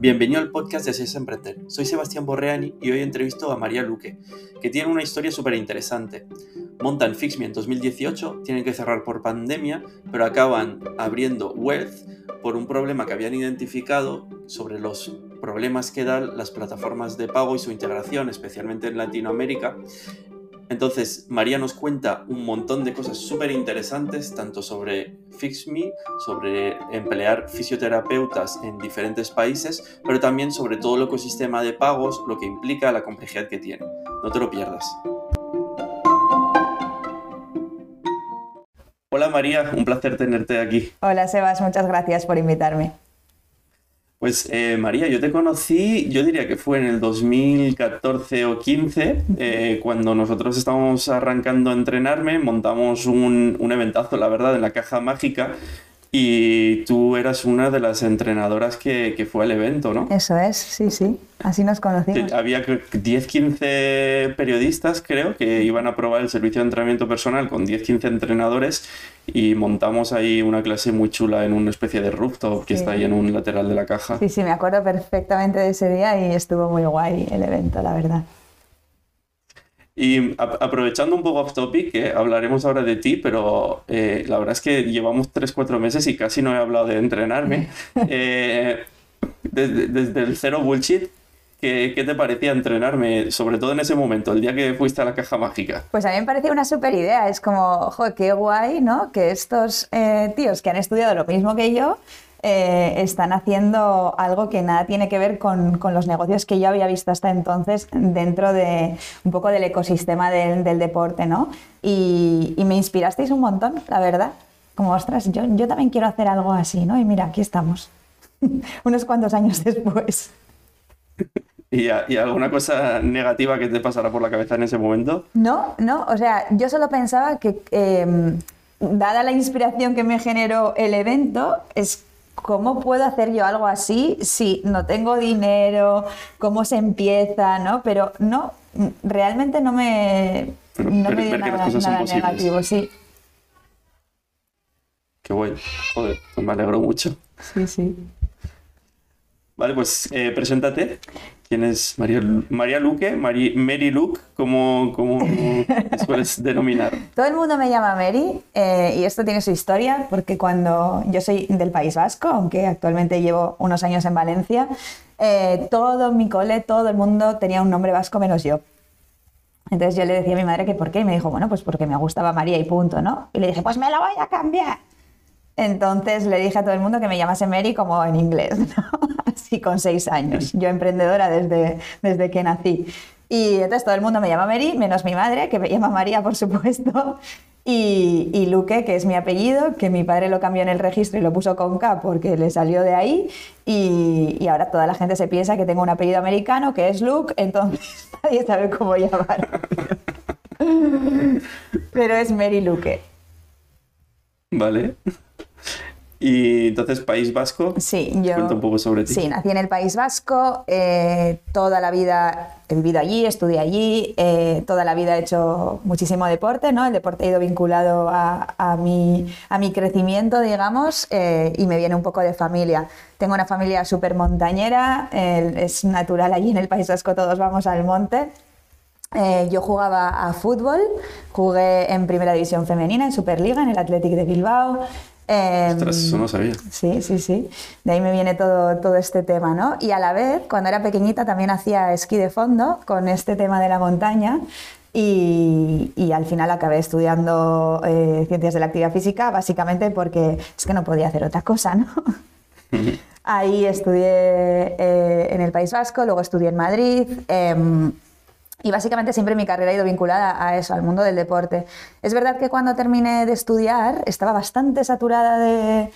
Bienvenido al podcast de Seis Emprender. Soy Sebastián Borreani y hoy entrevisto a María Luque, que tiene una historia súper interesante. Montan FixMe en 2018, tienen que cerrar por pandemia, pero acaban abriendo Wealth por un problema que habían identificado sobre los problemas que dan las plataformas de pago y su integración, especialmente en Latinoamérica, entonces, María nos cuenta un montón de cosas súper interesantes, tanto sobre FixMe, sobre emplear fisioterapeutas en diferentes países, pero también sobre todo el ecosistema de pagos, lo que implica la complejidad que tiene. No te lo pierdas. Hola María, un placer tenerte aquí. Hola Sebas, muchas gracias por invitarme. Pues eh, María, yo te conocí, yo diría que fue en el 2014 o 15, eh, cuando nosotros estábamos arrancando a entrenarme, montamos un, un eventazo, la verdad, en la caja mágica y tú eras una de las entrenadoras que, fue al evento, ¿no? Eso es, sí, sí. Así nos conocimos. Había 10, 15 periodistas, creo, que iban a probar el servicio de entrenamiento personal con 10, 15 entrenadores y montamos ahí una clase muy chula en una especie de rooftop que está ahí en un lateral de la caja. Sí, sí, me acuerdo perfectamente de ese día y estuvo muy guay el evento, la verdad. Y aprovechando un poco off topic, que hablaremos ahora de ti, pero eh, la verdad es que llevamos 3-4 meses y casi no he hablado de entrenarme. Eh, desde, el cero bullshit, ¿Qué, ¿Qué, te parecía entrenarme, sobre todo en ese momento, el día que fuiste a la caja mágica? Pues a mí me parecía una super idea. Es como, joder, qué guay, ¿no? Que estos eh, tíos que han estudiado lo mismo que yo eh, están haciendo algo que nada tiene que ver con, los negocios que yo había visto hasta entonces dentro de un poco del ecosistema del, deporte, ¿no? Y, me inspirasteis un montón, la verdad. Como, ostras, yo, yo también quiero hacer algo así, ¿no? Y mira, aquí estamos, unos cuantos años después. ¿Y, alguna cosa negativa que te pasara por la cabeza en ese momento? No, no, o sea, yo solo pensaba que, em, dada la inspiración que me generó el evento, es ¿cómo puedo hacer yo algo así si no tengo dinero? ¿Cómo se empieza? ¿no? Pero no, realmente no me, no me dio nada, negativo, sí. Qué bueno. Joder, pues me alegro mucho. Sí, sí. Vale, pues eh, preséntate. ¿Quién es María, María Luque? Mary Luke, como, como sueles denominar. Todo el mundo me llama Mary eh, y esto tiene su historia porque cuando yo soy del País Vasco, aunque actualmente llevo unos años en Valencia, eh, todo mi cole, todo el mundo tenía un nombre vasco menos yo. Entonces yo le decía a mi madre que por qué y me dijo, bueno, pues porque me gustaba María y punto, ¿no? Y le dije, pues me lo voy a cambiar. Entonces le dije a todo el mundo que me llamase Mary como en inglés, ¿no? así con seis años. Yo emprendedora desde, desde que nací. Y entonces todo el mundo me llama Mary, menos mi madre, que me llama María, por supuesto. Y, y, Luque, que es mi apellido, que mi padre lo cambió en el registro y lo puso con K porque le salió de ahí. Y, y ahora toda la gente se piensa que tengo un apellido americano, que es Luke, entonces nadie sabe cómo llamar. Pero es Mary Luque. Vale. Y entonces, País Vasco. Sí, yo. Cuenta un poco sobre ti. Sí, nací en el País Vasco. Eh, toda la vida he vivido allí, estudié allí. Eh, toda la vida he hecho muchísimo deporte, ¿no? El deporte ha ido vinculado a, a, mi, a mi, crecimiento, digamos, eh, y me viene un poco de familia. Tengo una familia súper montañera, es natural allí en el País Vasco, todos vamos al monte. yo jugaba a fútbol, jugué en Primera División Femenina, en Superliga, en el Athletic de Bilbao. Ostras, eso no sabía. Sí, sí, sí. De ahí me viene todo, todo este tema, ¿no? Y a la vez, cuando era pequeñita, también hacía esquí de fondo con este tema de la montaña. Y, y al final acabé estudiando eh, ciencias de la actividad física, básicamente porque es que no podía hacer otra cosa, ¿no? Ahí estudié eh, en el País Vasco, luego estudié en Madrid. Y básicamente siempre mi carrera ha ido vinculada a eso, al mundo del deporte. Es verdad que cuando terminé de estudiar estaba bastante saturada de,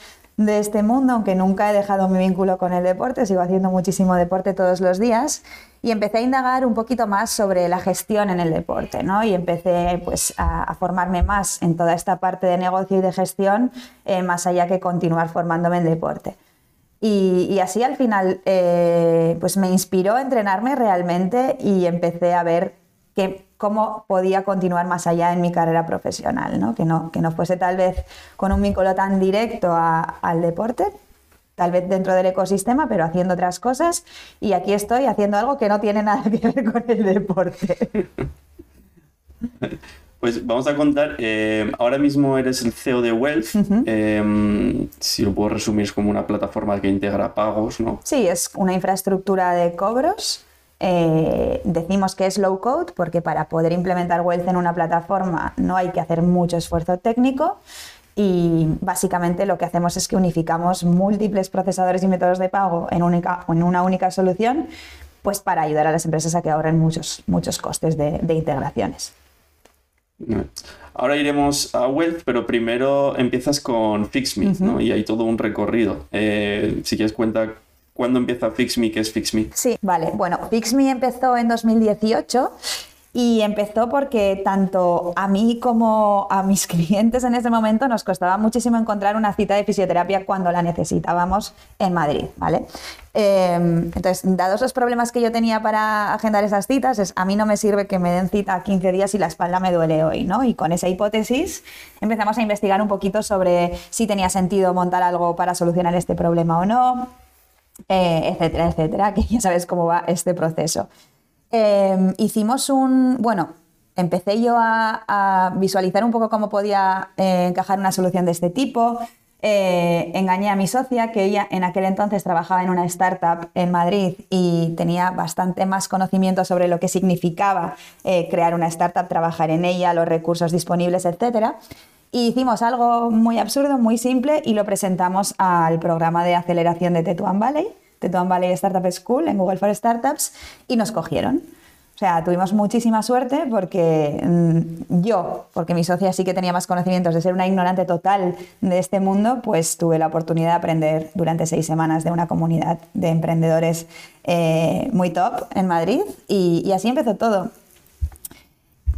este mundo, aunque nunca he dejado mi vínculo con el deporte, sigo haciendo muchísimo deporte todos los días y empecé a indagar un poquito más sobre la gestión en el deporte, ¿no? Y empecé pues a, formarme más en toda esta parte de negocio y de gestión, eh, más allá que continuar formándome en deporte. Y, así al final eh, pues me inspiró a entrenarme realmente y empecé a ver que, cómo podía continuar más allá en mi carrera profesional, ¿no? Que, no, que no fuese tal vez con un vínculo tan directo al deporte, tal vez dentro del ecosistema, pero haciendo otras cosas. Y aquí estoy haciendo algo que no tiene nada que ver con el deporte. Pues vamos a contar, eh, ahora mismo eres el CEO de Wealth, em, si lo puedo resumir es como una plataforma que integra pagos, ¿no? Sí, es una infraestructura de cobros. Eh, decimos que es low code porque para poder implementar Wealth en una plataforma no hay que hacer mucho esfuerzo técnico y básicamente lo que hacemos es que unificamos múltiples procesadores y métodos de pago en, única, en una única solución pues para ayudar a las empresas a que ahorren muchos, muchos costes de integraciones. Ahora iremos a Wealth, pero primero empiezas con FixMe, ¿no? Y hay todo un recorrido. Eh, si quieres cuenta cuándo empieza FixMe, qué es FixMe. Sí, vale. Bueno, FixMe empezó en 2018 y empezó porque tanto a mí como a mis clientes en ese momento nos costaba muchísimo encontrar una cita de fisioterapia cuando la necesitábamos en Madrid, ¿vale? Em, entonces, dados los problemas que yo tenía para agendar esas citas, es, a mí no me sirve que me den cita 15 días y la espalda me duele hoy, ¿no? Y con esa hipótesis empezamos a investigar un poquito sobre si tenía sentido montar algo para solucionar este problema o no, eh, etcétera, etcétera, que ya sabes cómo va este proceso. Em, hicimos un, bueno, empecé yo a, visualizar un poco cómo podía eh, encajar una solución de este tipo. Eh, engañé a mi socia, que ella en aquel entonces trabajaba en una startup en Madrid y tenía bastante más conocimiento sobre lo que significaba eh, crear una startup, trabajar en ella, los recursos disponibles, etc. Y hicimos algo muy absurdo, muy simple y lo presentamos al programa de aceleración de Tetuan Valley Tetuan Valley Startup School en Google for Startups y nos cogieron. O sea, tuvimos muchísima suerte porque mm, yo, porque mi socia sí que tenía más conocimientos de ser una ignorante total de este mundo, pues tuve la oportunidad de aprender durante seis semanas de una comunidad de emprendedores eh, muy top en Madrid y así empezó todo.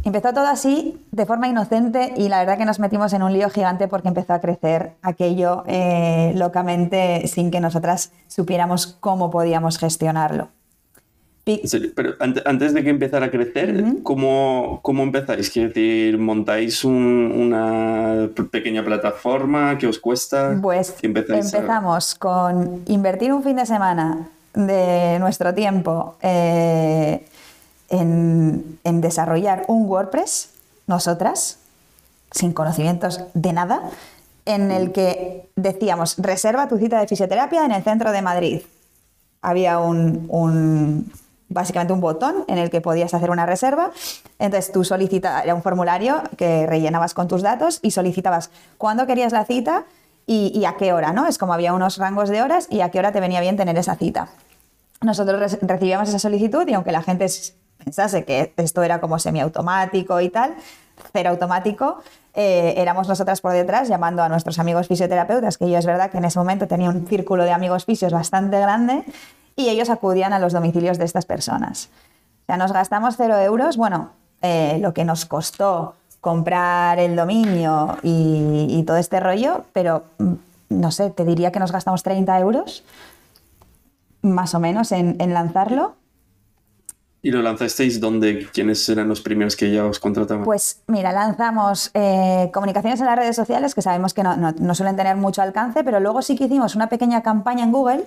Empezó todo así, de forma inocente, y la verdad que nos metimos en un lío gigante porque empezó a crecer aquello eh, locamente sin que nosotras supiéramos cómo podíamos gestionarlo. Pero antes de que empezara a crecer, ¿cómo, ¿cómo, empezáis? Quiero decir, ¿montáis una pequeña plataforma? ¿Qué os cuesta? Pues empezamos con invertir un fin de semana de nuestro tiempo eh, en, desarrollar un WordPress, nosotras, sin conocimientos de nada, en el que decíamos, reserva tu cita de fisioterapia en el centro de Madrid. Había un, básicamente un botón en el que podías hacer una reserva. Entonces tú solicitabas, era un formulario que rellenabas con tus datos y solicitabas cuándo querías la cita y, y, a qué hora, ¿no? Es como había unos rangos de horas y a qué hora te venía bien tener esa cita. Nosotros recibíamos esa solicitud y aunque la gente pensase que esto era como semiautomático y tal, cero automático, eh, éramos nosotras por detrás llamando a nuestros amigos fisioterapeutas, que yo es verdad que en ese momento tenía un círculo de amigos fisios bastante grande, y ellos acudían a los domicilios de estas personas. O sea, nos gastamos cero euros, bueno, eh, lo que nos costó comprar el dominio y, todo este rollo, pero mm, no sé, te diría que nos gastamos 30 euros más o menos en lanzarlo ¿Y lo lanzasteis dónde? ¿Quiénes eran los primeros que ya os contrataban? Pues mira, lanzamos eh, comunicaciones en las redes sociales que sabemos que no, suelen tener mucho alcance, pero luego sí que hicimos una pequeña campaña en Google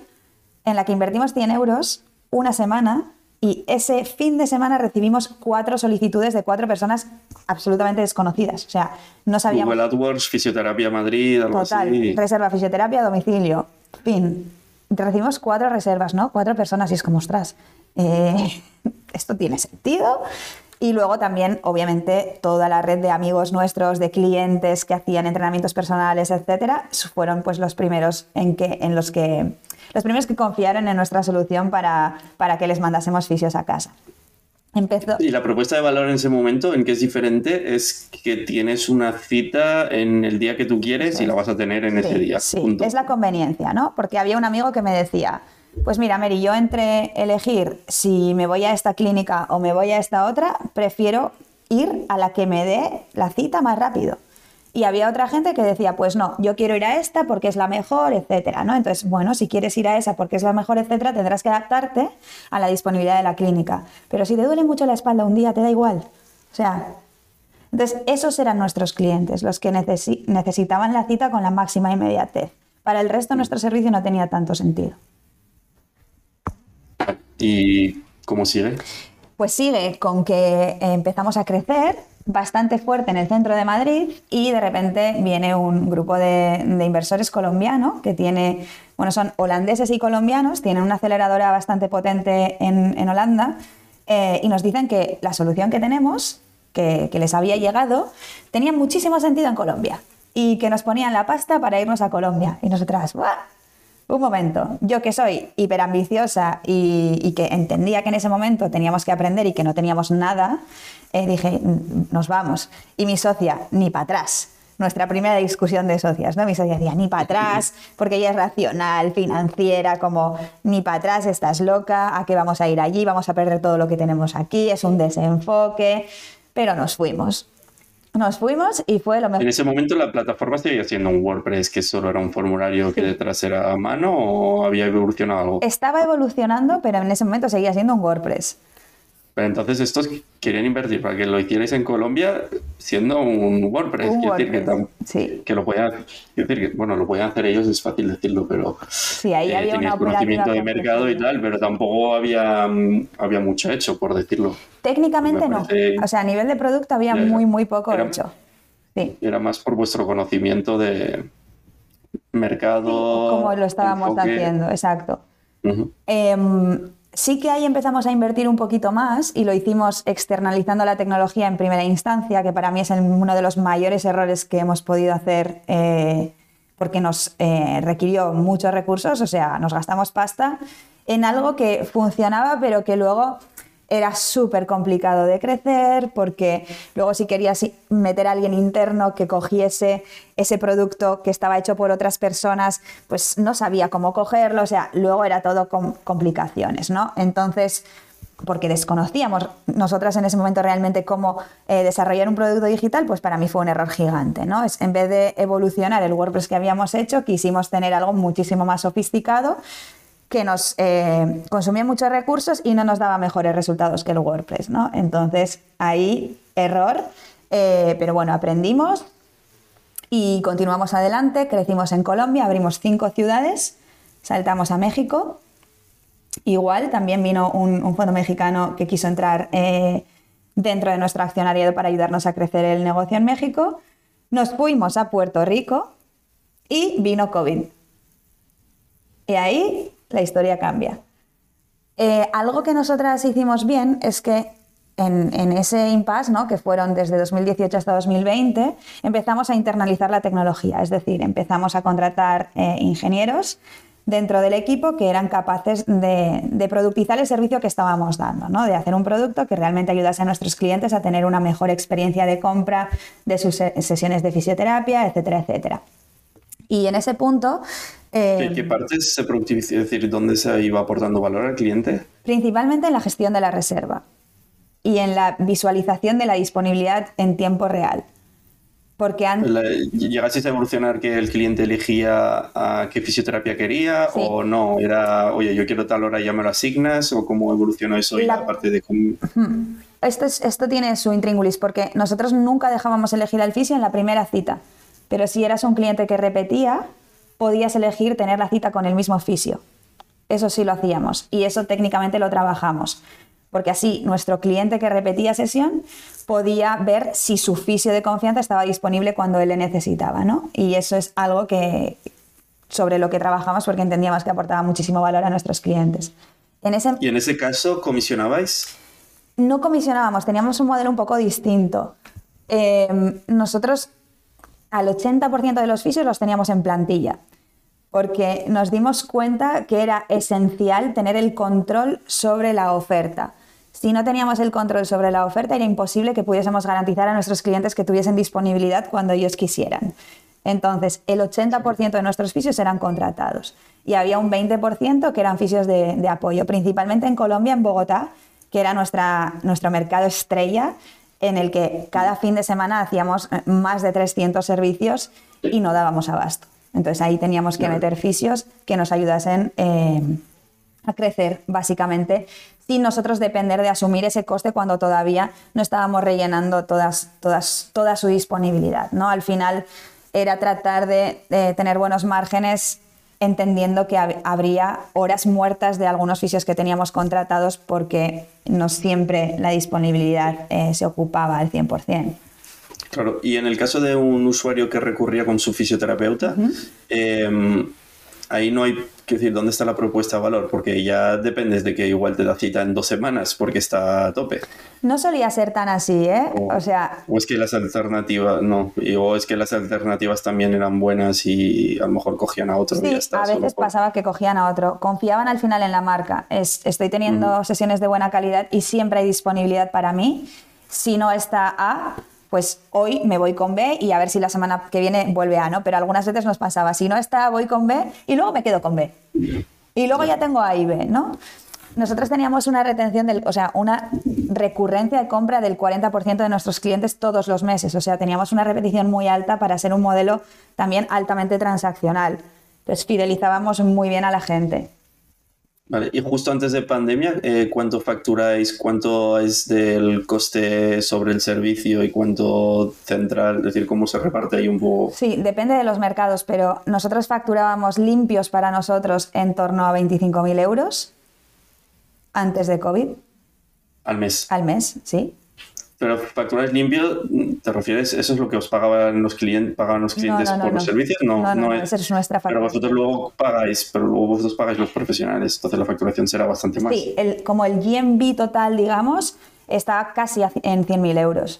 en la que invertimos 100 euros una semana y ese fin de semana recibimos cuatro solicitudes de cuatro personas absolutamente desconocidas. O sea, no sabíamos... Google AdWords, Fisioterapia Madrid, algo Total, reserva fisioterapia domicilio. Fin. Recibimos cuatro reservas, ¿no? Cuatro personas y es como, ostras, eh, esto tiene sentido. Y luego también, obviamente, toda la red de amigos nuestros, de clientes que hacían entrenamientos personales, etcétera, fueron pues los primeros en, que, en los que los primeros que confiaron en nuestra solución para, para que les mandásemos fisios a casa. Empezó... Y la propuesta de valor en ese momento, en que es diferente, es que tienes una cita en el día que tú quieres y la vas a tener en ese día. Sí, es la conveniencia, ¿no? Porque había un amigo que me decía, pues mira, Mary, yo entre elegir si me voy a esta clínica o me voy a esta otra, prefiero ir a la que me dé la cita más rápido. Y había otra gente que decía, pues no, yo quiero ir a esta porque es la mejor, etcétera, ¿no? Entonces, bueno, si quieres ir a esa porque es la mejor, etcétera, tendrás que adaptarte a la disponibilidad de la clínica. Pero si te duele mucho la espalda un día, te da igual. O sea, entonces esos eran nuestros clientes, los que necesitaban la cita con la máxima inmediatez Para el resto, nuestro servicio no tenía tanto sentido. ¿Y cómo sigue? Pues sigue con que empezamos a crecer bastante fuerte en el centro de Madrid y de repente viene un grupo de, inversores colombiano que tiene, bueno, son holandeses y colombianos, tienen una aceleradora bastante potente en, Holanda eh, y nos dicen que la solución que tenemos, que, les había llegado, tenía muchísimo sentido en Colombia y que nos ponían la pasta para irnos a Colombia. Y nosotras, ¡buah! Un momento, yo que soy hiperambiciosa y, que entendía que en ese momento teníamos que aprender y que no teníamos nada, eh, dije, nos vamos. Y mi socia, ni para atrás. Nuestra primera discusión de socias, ¿no? Mi socia decía, ni para atrás, porque ella es racional, financiera, como, ni para atrás, estás loca, ¿a qué vamos a ir allí? Vamos a perder todo lo que tenemos aquí, es un desenfoque. Pero nos fuimos. Nos fuimos y fue lo mejor. En ese momento la plataforma seguía siendo un WordPress que solo era un formulario que detrás era a mano o había evolucionado algo. Estaba evolucionando, pero en ese momento seguía siendo un WordPress. Pero entonces estos querían invertir para que lo hicierais en Colombia siendo un WordPress. Un Decir que, que lo podían, decir que, bueno, lo podían hacer ellos, es fácil decirlo, pero sí, ahí había eh, conocimiento de mercado y tal, pero tampoco había, había mucho hecho, por decirlo. Técnicamente no. O sea, a nivel de producto había muy, muy poco hecho. Sí. Era más por vuestro conocimiento de mercado. como lo estábamos haciendo, exacto sí que ahí empezamos a invertir un poquito más y lo hicimos externalizando la tecnología en primera instancia, que para mí es uno de los mayores errores que hemos podido hacer eh, porque nos eh, requirió muchos recursos, o sea, nos gastamos pasta en algo que funcionaba pero que luego era súper complicado de crecer porque luego si querías meter a alguien interno que cogiese ese producto que estaba hecho por otras personas, pues no sabía cómo cogerlo, o sea, luego era todo con complicaciones, ¿no? Entonces, porque desconocíamos nosotras en ese momento realmente cómo eh, desarrollar un producto digital, pues para mí fue un error gigante, ¿no? Es, en vez de evolucionar el WordPress que habíamos hecho, quisimos tener algo muchísimo más sofisticado que nos eh, consumía muchos recursos y no nos daba mejores resultados que el WordPress, ¿no? Entonces, ahí, error, eh, pero bueno, aprendimos y continuamos adelante, crecimos en Colombia, abrimos cinco ciudades, saltamos a México, igual también vino un, fondo mexicano que quiso entrar eh, dentro de nuestro accionariado para ayudarnos a crecer el negocio en México, nos fuimos a Puerto Rico y vino COVID. Y ahí la historia cambia. Eh, algo que nosotras hicimos bien es que en, ese impasse, ¿no? que fueron desde 2018 hasta 2020, empezamos a internalizar la tecnología, es decir, empezamos a contratar eh, ingenieros dentro del equipo que eran capaces de, productizar el servicio que estábamos dando, ¿no? de hacer un producto que realmente ayudase a nuestros clientes a tener una mejor experiencia de compra de sus sesiones de fisioterapia, etcétera, etcétera. Y en ese punto ¿Qué, ¿Qué, em, partes se productiviza? Es decir, ¿dónde se iba aportando valor al cliente? Principalmente en la gestión de la reserva y en la visualización de la disponibilidad en tiempo real. Porque antes... ¿Llegasteis a evolucionar que el cliente elegía a qué fisioterapia quería o no? Era, oye, yo quiero tal hora y ya me lo asignas o cómo evolucionó eso y la, parte de... Esto, esto tiene su intríngulis porque nosotros nunca dejábamos elegir al fisio en la primera cita. Pero si eras un cliente que repetía, podías elegir tener la cita con el mismo fisio. Eso sí lo hacíamos y eso técnicamente lo trabajamos, porque así nuestro cliente que repetía sesión podía ver si su fisio de confianza estaba disponible cuando él le necesitaba, ¿no? Y eso es algo que sobre lo que trabajamos porque entendíamos que aportaba muchísimo valor a nuestros clientes. En ese... ¿Y en ese caso comisionabais? No comisionábamos, teníamos un modelo un poco distinto. Eh, nosotros al 80% de los fisios los teníamos en plantilla porque nos dimos cuenta que era esencial tener el control sobre la oferta. Si no teníamos el control sobre la oferta, era imposible que pudiésemos garantizar a nuestros clientes que tuviesen disponibilidad cuando ellos quisieran. Entonces, el 80% de nuestros fisios eran contratados y había un 20% que eran fisios de, apoyo, principalmente en Colombia, en Bogotá, que era nuestra, nuestro mercado estrella, en el que cada fin de semana hacíamos más de 300 servicios y no dábamos abasto. Entonces ahí teníamos que meter fisios que nos ayudasen eh, a crecer, básicamente, sin nosotros depender de asumir ese coste cuando todavía no estábamos rellenando todas, todas, toda su disponibilidad. ¿no? Al final, era tratar de, de tener buenos márgenes entendiendo que hab- habría horas muertas de algunos fisios que teníamos contratados porque no siempre la disponibilidad eh, se ocupaba al 100%. Claro, y en el caso de un usuario que recurría con su fisioterapeuta, eh, ahí no hay que decir dónde está la propuesta de valor, porque ya dependes de que igual te da cita en dos semanas porque está a tope. No solía ser tan así, ¿eh? O, O sea, o es que las alternativas, no, y- o es que las alternativas también eran buenas y a lo mejor cogían a otro y Sí, ya está. a veces por- pasaba que cogían a otro. Confiaban al final en la marca. Es, estoy teniendo sesiones de buena calidad y siempre hay disponibilidad para mí. Si no está A, pues hoy me voy con B y a ver si la semana que viene vuelve A, ¿no? Pero algunas veces nos pasaba, si no está voy con B y luego me quedo con B. Y luego ya tengo A y B, ¿no? Nosotros teníamos una retención, del, o sea, una recurrencia de compra del 40% de nuestros clientes todos los meses. O sea, teníamos una repetición muy alta para ser un modelo también altamente transaccional. Entonces, fidelizábamos muy bien a la gente. Vale, y justo antes de pandemia, eh, ¿cuánto facturáis? ¿Cuánto es del coste sobre el servicio y cuánto central? Es decir, ¿cómo se reparte ahí un poco? Sí, depende de los mercados, pero nosotros facturábamos limpios para nosotros en torno a 25.000 euros antes de COVID al mes? al mes, ¿sí? Pero facturáis limpio, ¿te refieres? ¿Eso es lo que os pagaban los clientes, pagaban los clientes no, no, por los servicios? No, No, no, no, es. es nuestra Pero facturación. vosotros luego pagáis, pero luego vosotros pagáis los profesionales, entonces la facturación será bastante más. Sí, el- como el GMV total, digamos, está casi en 100.000 euros.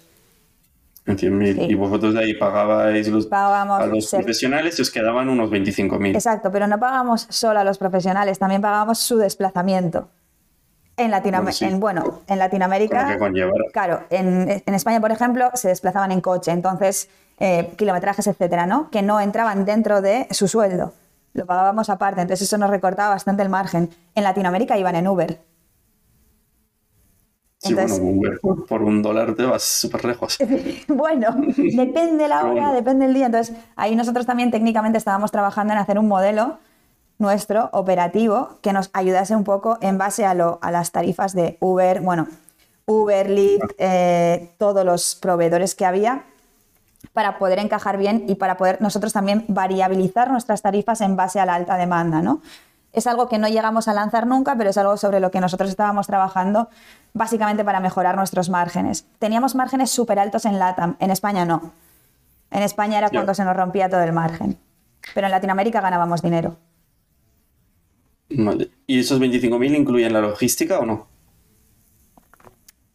En 100.000. Sí. Y vosotros de ahí pagabais los, a los ser- profesionales y os quedaban unos 25.000. Exacto, pero no pagamos solo a los profesionales, también pagamos su desplazamiento. En, Latinoam- Bueno, sí. en, bueno, en Latinoamérica, claro, en, en España, por ejemplo, se desplazaban en coche, entonces, eh, kilometrajes, etcétera, ¿no? Que no entraban dentro de su sueldo. Lo pagábamos aparte, entonces eso nos recortaba bastante el margen. En Latinoamérica iban en Uber. Sí, entonces- bueno, Uber por, por un dólar te vas súper lejos. bueno, depende la hora, Bueno. depende el día. Entonces, ahí nosotros también técnicamente estábamos trabajando en hacer un modelo nuestro operativo que nos ayudase un poco en base a, lo, a las tarifas de Uber, bueno, Uber, Lyft, eh, todos los proveedores que había para poder encajar bien y para poder nosotros también variabilizar nuestras tarifas en base a la alta demanda, ¿no? Es algo que no llegamos a lanzar nunca, pero es algo sobre lo que nosotros estábamos trabajando básicamente para mejorar nuestros márgenes. Teníamos márgenes súper altos en LATAM, en España no. En España era cuando se nos rompía todo el margen. Pero en Latinoamérica ganábamos dinero. Vale. ¿Y esos 25.000 incluyen la logística o no?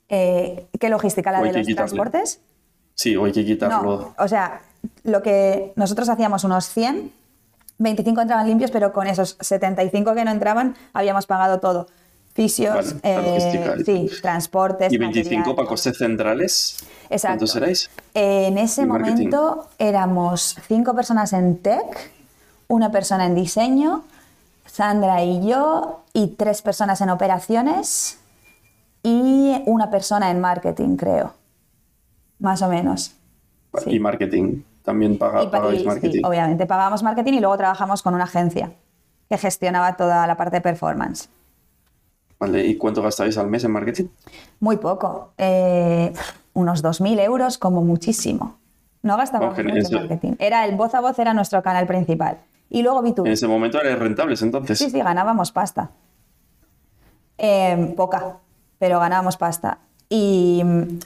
Eh, ¿Qué logística? ¿La de los quitarle. transportes? Sí, o hay que quitarlo. No, o sea, lo que nosotros hacíamos unos 100, 25 entraban limpios, pero con esos 75 que no entraban habíamos pagado todo. Fisios, Vale, eh, sí, transportes. ¿Y 25 material. para costes centrales? Exacto. ¿Cuántos seráis? En ese marketing. momento éramos cinco personas en tech, una persona en diseño, Sandra y yo, y tres personas en operaciones y una persona en marketing, creo. Más o menos. Sí. Y marketing. También paga, Y pagáis y sí, marketing. obviamente, pagábamos marketing y luego trabajamos con una agencia que gestionaba toda la parte de performance. Vale, ¿y cuánto gastáis al mes en marketing? Muy poco, eh, unos 2.000 euros como muchísimo. No gastábamos mucho en marketing. Era el voz a voz, era nuestro canal principal. Y luego En B2B. ese momento erais rentables, entonces. Sí, sí, ganábamos pasta. Eh, poca, pero ganábamos pasta. Y mm,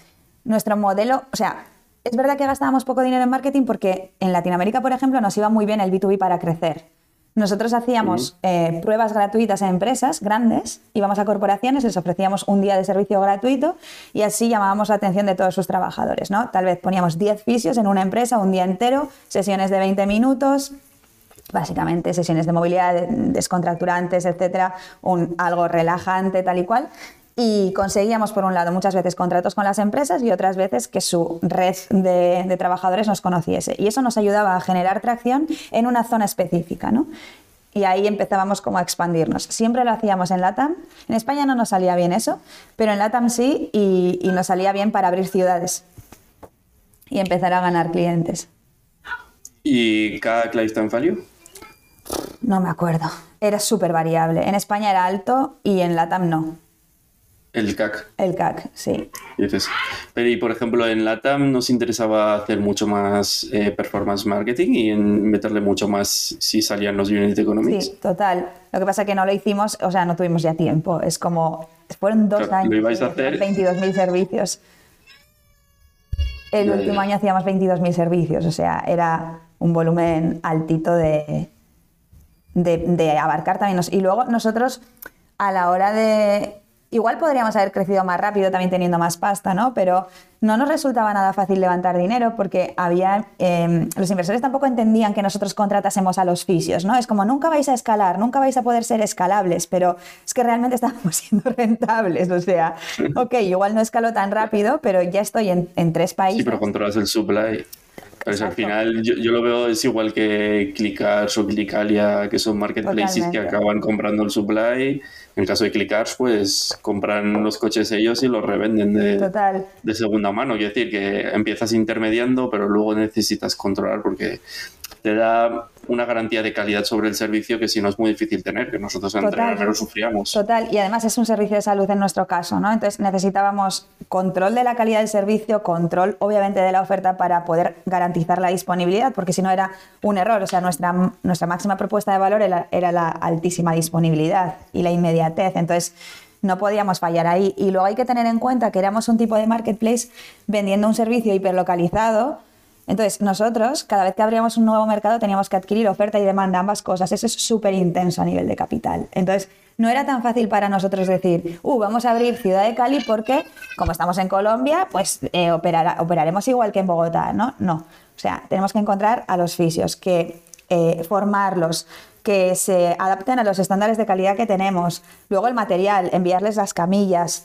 nuestro modelo, o sea, es verdad que gastábamos poco dinero en marketing porque en Latinoamérica, por ejemplo, nos iba muy bien el B2B para crecer. Nosotros hacíamos eh, pruebas gratuitas a empresas grandes, íbamos a corporaciones, les ofrecíamos un día de servicio gratuito y así llamábamos la atención de todos sus trabajadores. ¿no? Tal vez poníamos 10 fisios en una empresa un día entero, sesiones de 20 minutos, básicamente sesiones de movilidad de- descontracturantes, etcétera, algo relajante, tal y cual. Y conseguíamos, por un lado, muchas veces contratos con las empresas y otras veces que su red de, trabajadores nos conociese. Y eso nos ayudaba a generar tracción en una zona específica, ¿no? Y ahí empezábamos como a expandirnos. Siempre lo hacíamos en LATAM. En España no nos salía bien eso, pero en LATAM sí y, nos salía bien para abrir ciudades y empezar a ganar clientes. ¿Y cada lifetime value? No me acuerdo. Era súper variable. En España era alto y en LATAM no. El CAC. El CAC, sí. pero y por ejemplo en la TAM nos interesaba hacer mucho más eh, performance marketing y en meterle mucho más si salían los unit economics. Sí, total. Lo que pasa es que no lo hicimos, o sea, no tuvimos ya tiempo. Es como, fueron dos años, lo ibais a hacer... 22.000 servicios. El último año hacíamos 22.000 servicios, o sea, era un volumen altito de, de, de abarcar también. Y luego nosotros, a la hora de Igual podríamos haber crecido más rápido también teniendo más pasta, ¿no? Pero no nos resultaba nada fácil levantar dinero porque había em, los inversores tampoco entendían que nosotros contratásemos a los fisios, ¿no? Es como nunca vais a escalar, nunca vais a poder ser escalables, pero es que realmente estábamos siendo rentables, o sea, ok, igual no escalo tan rápido, pero ya estoy en, tres países. Sí, pero controlas el supply. Pues al final yo, lo veo es igual que Clickars o Clickalia, que son marketplaces que acaban comprando el supply. En el caso de Clickars, pues compran los coches ellos y los revenden de, de segunda mano. Quiere decir que empiezas intermediando, pero luego necesitas controlar porque te da una garantía de calidad sobre el servicio que si no es muy difícil tener, que nosotros en lo sufríamos. Total, y además es un servicio de salud en nuestro caso, ¿no? Entonces necesitábamos control de la calidad del servicio, control obviamente de la oferta para poder garantizar la disponibilidad, porque si no era un error, o sea, nuestra, nuestra máxima propuesta de valor era, era la altísima disponibilidad y la inmediatez, entonces no podíamos fallar ahí. Y luego hay que tener en cuenta que éramos un tipo de marketplace vendiendo un servicio hiperlocalizado, entonces, nosotros, cada vez que abríamos un nuevo mercado, teníamos que adquirir oferta y demanda, ambas cosas. Eso es súper intenso a nivel de capital. Entonces, no era tan fácil para nosotros decir, uh, vamos a abrir Ciudad de Cali porque, como estamos en Colombia, pues eh, operaremos igual que en Bogotá, ¿no? No. O sea, tenemos que encontrar a los fisios, que eh, formarlos, que se adapten a los estándares de calidad que tenemos. Luego el material, enviarles las camillas,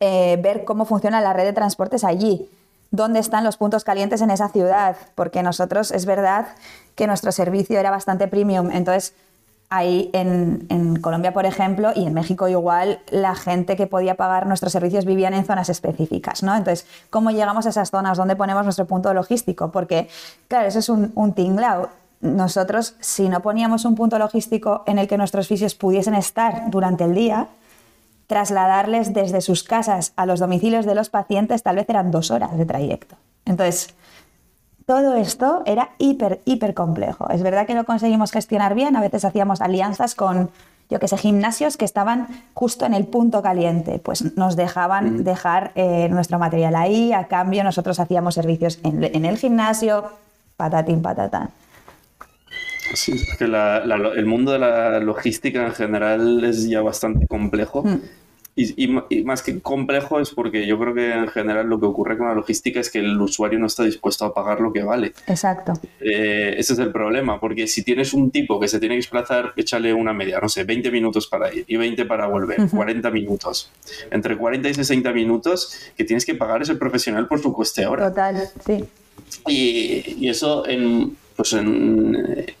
eh, ver cómo funciona la red de transportes allí dónde están los puntos calientes en esa ciudad, porque nosotros es verdad que nuestro servicio era bastante premium, entonces ahí en, Colombia, por ejemplo, y en México igual, la gente que podía pagar nuestros servicios vivían en zonas específicas, ¿no? Entonces, ¿cómo llegamos a esas zonas? ¿Dónde ponemos nuestro punto logístico? Porque, claro, eso es un, un tinglao. Nosotros, si no poníamos un punto logístico en el que nuestros fisios pudiesen estar durante el día, trasladarles desde sus casas a los domicilios de los pacientes tal vez eran dos horas de trayecto. Entonces, todo esto era hiper, hiper complejo. Es verdad que lo conseguimos gestionar bien, a veces hacíamos alianzas con, yo que sé, gimnasios que estaban justo en el punto caliente, pues nos dejaban dejar eh, nuestro material ahí, a cambio nosotros hacíamos servicios en, el gimnasio, patatín, patatán. Sí, es que el mundo de la logística en general es ya bastante complejo. Mm. Y, más que complejo es porque yo creo que en general lo que ocurre con la logística es que el usuario no está dispuesto a pagar lo que vale. Exacto. Eh, ese es el problema, porque si tienes un tipo que se tiene que desplazar, échale una media, no sé, 20 minutos para ir y 20 para volver, 40 minutos. Entre 40 y 60 minutos que tienes que pagar ese profesional por su coste ahora. Total, sí. Y, y eso en, pues en,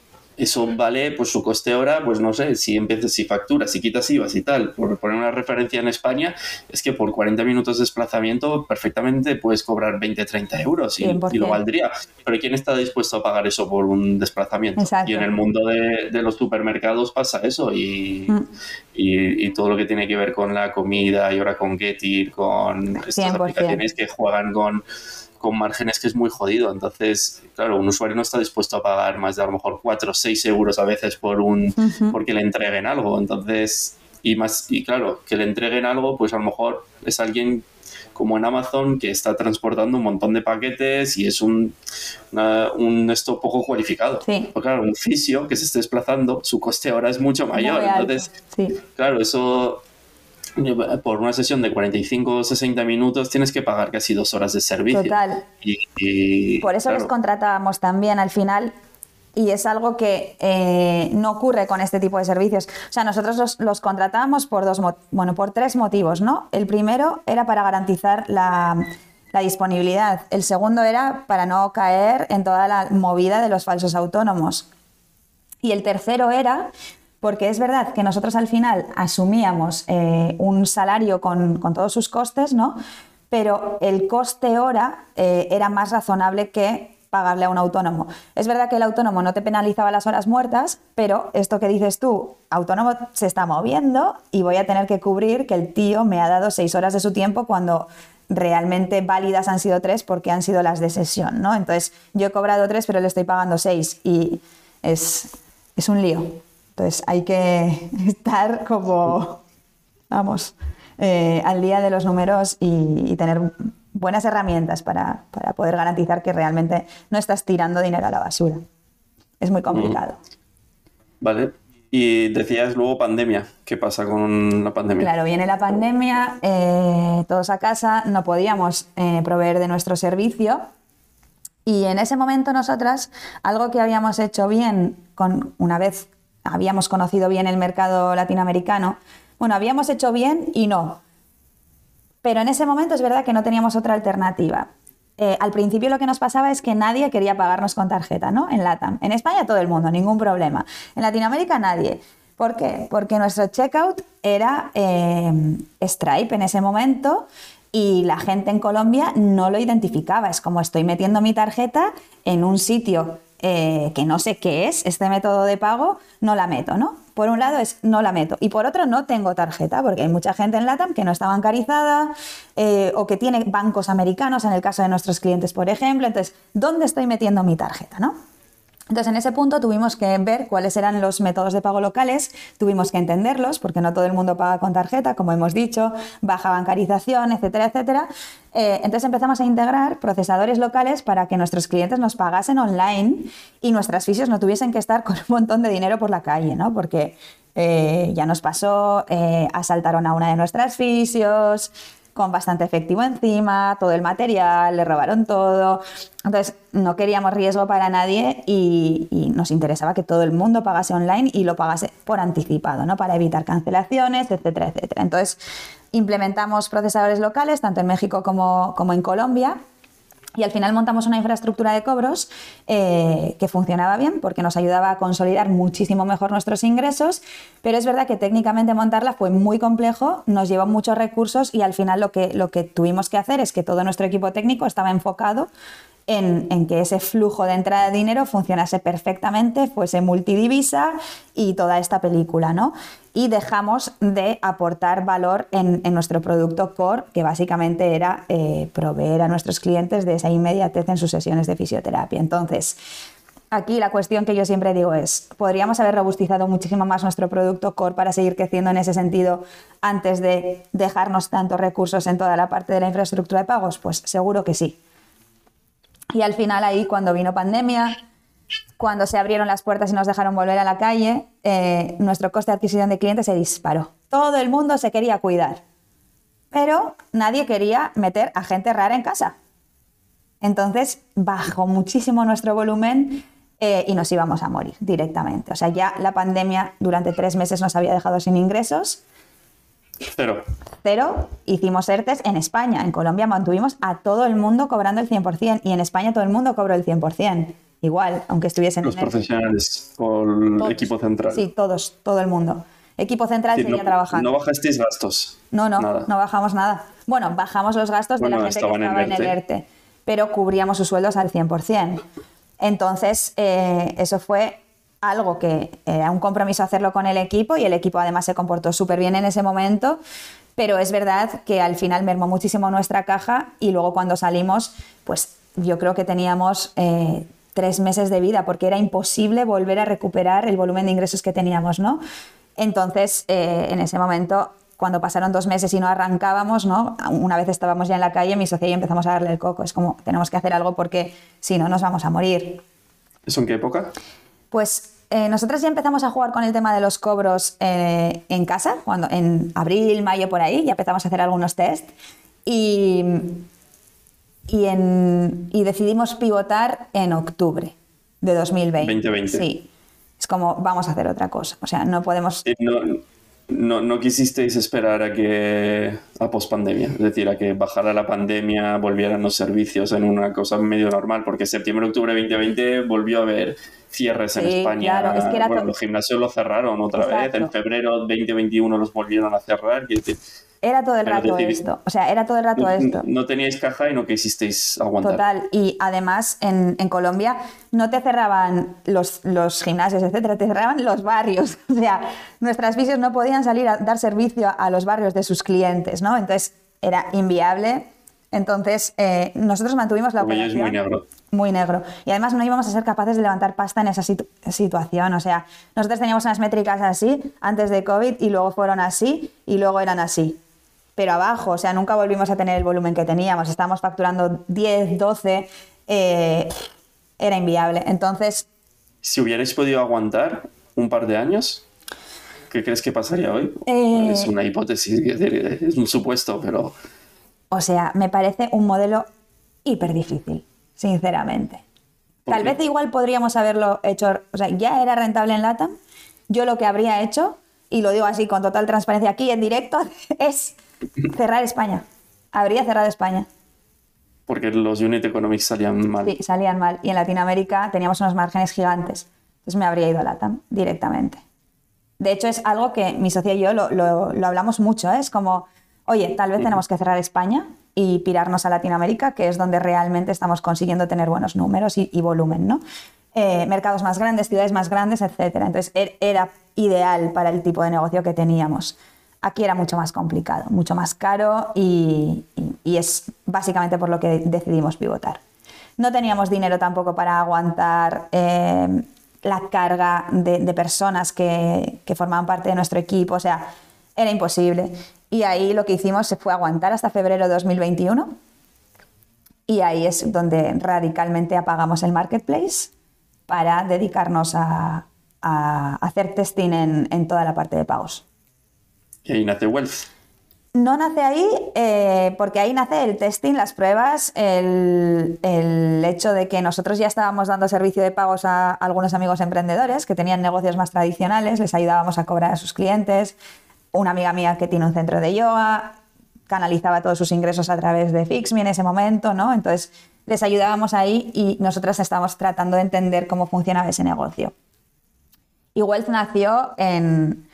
eso vale pues su coste hora, pues no sé, si empiezas, si facturas, si quitas IVAs y tal, por poner una referencia en España, es que por 40 minutos de desplazamiento perfectamente puedes cobrar 20, 30 euros y, lo valdría. Pero ¿quién está dispuesto a pagar eso por un desplazamiento? Y en el mundo de, los supermercados pasa eso mm. y, y, todo lo que tiene que ver con la comida y ahora con Getir, con estas aplicaciones que juegan con con márgenes que es muy jodido. Entonces, claro, un usuario no está dispuesto a pagar más de a lo mejor 4 o 6 euros a veces por un, porque le entreguen algo. Entonces, y más, y claro, que le entreguen algo, pues a lo mejor es alguien como en Amazon que está transportando un montón de paquetes y es un, un esto poco cualificado. Porque claro, un fisio que se esté desplazando, su coste ahora es mucho mayor. Entonces, claro, eso por una sesión de 45 o 60 minutos tienes que pagar casi dos horas de servicio. Total. Y, por eso los contratábamos también al final. Y es algo que eh, no ocurre con este tipo de servicios. O sea, nosotros los, los contratábamos por dos, bueno, por tres motivos, ¿no? El primero era para garantizar la, la disponibilidad. El segundo era para no caer en toda la movida de los falsos autónomos. Y el tercero era porque es verdad que nosotros al final asumíamos eh, un salario con, todos sus costes, ¿no? Pero el coste hora eh, era más razonable que pagarle a un autónomo. Es verdad que el autónomo no te penalizaba las horas muertas, pero esto que dices tú, autónomo se está moviendo y voy a tener que cubrir que el tío me ha dado seis horas de su tiempo cuando realmente válidas han sido tres porque han sido las de sesión, ¿no? Entonces, yo he cobrado tres, pero le estoy pagando seis y es, es un lío. Entonces, hay que estar como, vamos, eh, al día de los números y, tener buenas herramientas para, poder garantizar que realmente no estás tirando dinero a la basura. Es muy complicado. Vale. Y decías luego pandemia. ¿Qué pasa con la pandemia? Claro, viene la pandemia, eh, todos a casa, no podíamos eh, proveer de nuestro servicio. Y en ese momento nosotras, algo que habíamos hecho bien, con, una vez habíamos conocido bien el mercado latinoamericano, bueno, habíamos hecho bien y no. Pero en ese momento es verdad que no teníamos otra alternativa. Eh, al principio lo que nos pasaba es que nadie quería pagarnos con tarjeta, ¿no? En LATAM. En España todo el mundo, ningún problema. En Latinoamérica nadie. ¿Por qué? Porque nuestro checkout era eh, Stripe en ese momento y la gente en Colombia no lo identificaba. Es como estoy metiendo mi tarjeta en un sitio eh, que no sé qué es este método de pago, no la meto, ¿no? Por un lado es no la meto y por otro no tengo tarjeta porque hay mucha gente en LATAM que no está bancarizada eh, o que tiene bancos americanos en el caso de nuestros clientes, por ejemplo. Entonces, ¿dónde estoy metiendo mi tarjeta, no? Entonces, en ese punto tuvimos que ver cuáles eran los métodos de pago locales, tuvimos que entenderlos, porque no todo el mundo paga con tarjeta, como hemos dicho, baja bancarización, etcétera, etcétera. Eh, entonces empezamos a integrar procesadores locales para que nuestros clientes nos pagasen online y nuestras fisios no tuviesen que estar con un montón de dinero por la calle, ¿no? Porque eh, ya nos pasó, eh, asaltaron a una de nuestras fisios, con bastante efectivo encima, todo el material, le robaron todo. Entonces, no queríamos riesgo para nadie y, nos interesaba que todo el mundo pagase online y lo pagase por anticipado, ¿no? Para evitar cancelaciones, etcétera, etcétera. Entonces, implementamos procesadores locales, tanto en México como, como en Colombia, y al final montamos una infraestructura de cobros eh, que funcionaba bien porque nos ayudaba a consolidar muchísimo mejor nuestros ingresos, pero es verdad que técnicamente montarla fue muy complejo, nos llevó muchos recursos y al final lo que, lo que tuvimos que hacer es que todo nuestro equipo técnico estaba enfocado en, que ese flujo de entrada de dinero funcionase perfectamente, fuese multidivisa y toda esta película, ¿no? Y dejamos de aportar valor en, nuestro producto core, que básicamente era eh, proveer a nuestros clientes de esa inmediatez en sus sesiones de fisioterapia. Entonces, aquí la cuestión que yo siempre digo es, ¿podríamos haber robustizado muchísimo más nuestro producto core para seguir creciendo en ese sentido antes de dejarnos tantos recursos en toda la parte de la infraestructura de pagos? Pues seguro que sí. Y al final ahí, cuando vino pandemia, cuando se abrieron las puertas y nos dejaron volver a la calle, eh, nuestro coste de adquisición de clientes se disparó. Todo el mundo se quería cuidar, pero nadie quería meter a gente rara en casa. Entonces bajó muchísimo nuestro volumen eh, y nos íbamos a morir directamente. O sea, ya la pandemia durante tres meses nos había dejado sin ingresos Cero. Cero. Hicimos ERTES en España. En Colombia mantuvimos a todo el mundo cobrando el 100% y en España todo el mundo cobró el 100%. Igual, aunque estuviesen... Los profesionales o el equipo central. Sí, todos, todo el mundo. Equipo central seguía trabajando. ¿No bajasteis gastos? No, no, no bajamos nada. Bueno, bajamos los gastos de la gente que estaba en el, ERTE, pero cubríamos sus sueldos al 100%. Entonces, eh, eso fue algo que era un compromiso hacerlo con el equipo y el equipo además se comportó súper bien en ese momento, pero es verdad que al final mermó muchísimo nuestra caja y luego cuando salimos, pues yo creo que teníamos eh, tres meses de vida porque era imposible volver a recuperar el volumen de ingresos que teníamos, ¿no? Entonces, eh, en ese momento cuando pasaron dos meses y no arrancábamos, ¿no? Una vez estábamos ya en la calle, mi socia y empezamos a darle el coco. Es como, tenemos que hacer algo porque si no nos vamos a morir. ¿Eso en qué época? Pues eh, nosotros ya empezamos a jugar con el tema de los cobros eh, en casa, cuando en abril, mayo, por ahí, ya empezamos a hacer algunos test y, y, decidimos pivotar en octubre de 2020. 2020. Sí. Es como, vamos a hacer otra cosa. O sea, no podemos... no, no, quisisteis esperar a que a pospandemia, es decir, a que bajara la pandemia, volvieran los servicios en una cosa medio normal, porque septiembre-octubre 2020 volvió a haber cierres en España. Claro, es que bueno, los gimnasios lo cerraron otra vez, en febrero 2021 los volvieron a cerrar. Era todo el Pero rato decidí- esto. O sea, era todo el rato esto. No teníais caja y no quisisteis aguantar. Total. Y además en, en Colombia no te cerraban los, los gimnasios, etcétera, te cerraban los barrios. O sea, nuestras fisios no podían salir a dar servicio a los barrios de sus clientes, ¿no? Entonces era inviable. Entonces eh, nosotros mantuvimos la operación. muy negro. Muy negro. Y además no íbamos a ser capaces de levantar pasta en esa situ- situación. O sea, nosotros teníamos unas métricas así antes de COVID y luego fueron así y luego eran así. Pero abajo, o sea, nunca volvimos a tener el volumen que teníamos. Estábamos facturando 10, 12, eh, era inviable. Entonces, Si hubierais podido aguantar un par de años, ¿qué crees que pasaría hoy? Eh, Es una hipótesis, es un supuesto, pero o sea, me parece un modelo hiper difícil, sinceramente. ¿Por Tal vez igual podríamos haberlo hecho, o sea, ya era rentable en LATAM. Yo lo que habría hecho, y lo digo así con total transparencia aquí en directo, es cerrar España. Habría cerrado España. porque los unit economics salían mal. Sí, salían mal. Y en Latinoamérica teníamos unos márgenes gigantes. Entonces me habría ido a LATAM directamente. De hecho, es algo que mi socia y yo lo, lo- lo hablamos mucho. ¿eh? Es como, oye, tal vez tenemos que cerrar España y pirarnos a Latinoamérica, que es donde realmente estamos consiguiendo tener buenos números y, y volumen, ¿no? Eh, mercados más grandes, ciudades más grandes, etc. Entonces, er- era ideal para el tipo de negocio que teníamos. Aquí era mucho más complicado, mucho más caro y, y- y es básicamente por lo que decidimos pivotar. No teníamos dinero tampoco para aguantar eh, la carga de, de personas que, que formaban parte de nuestro equipo, o sea, era imposible. Y ahí lo que hicimos fue aguantar hasta febrero de 2021 y ahí es donde radicalmente apagamos el marketplace para dedicarnos a, a hacer testing en, en toda la parte de pagos. Y ahí nace Wealth. No nace ahí eh, porque ahí nace el testing, las pruebas, el, el hecho de que nosotros ya estábamos dando servicio de pagos a algunos amigos emprendedores que tenían negocios más tradicionales, les ayudábamos a cobrar a sus clientes. Una amiga mía que tiene un centro de yoga canalizaba todos sus ingresos a través de Fixme en ese momento, ¿no? Entonces les ayudábamos ahí y nosotras estábamos tratando de entender cómo funcionaba ese negocio. Y Wealth nació en,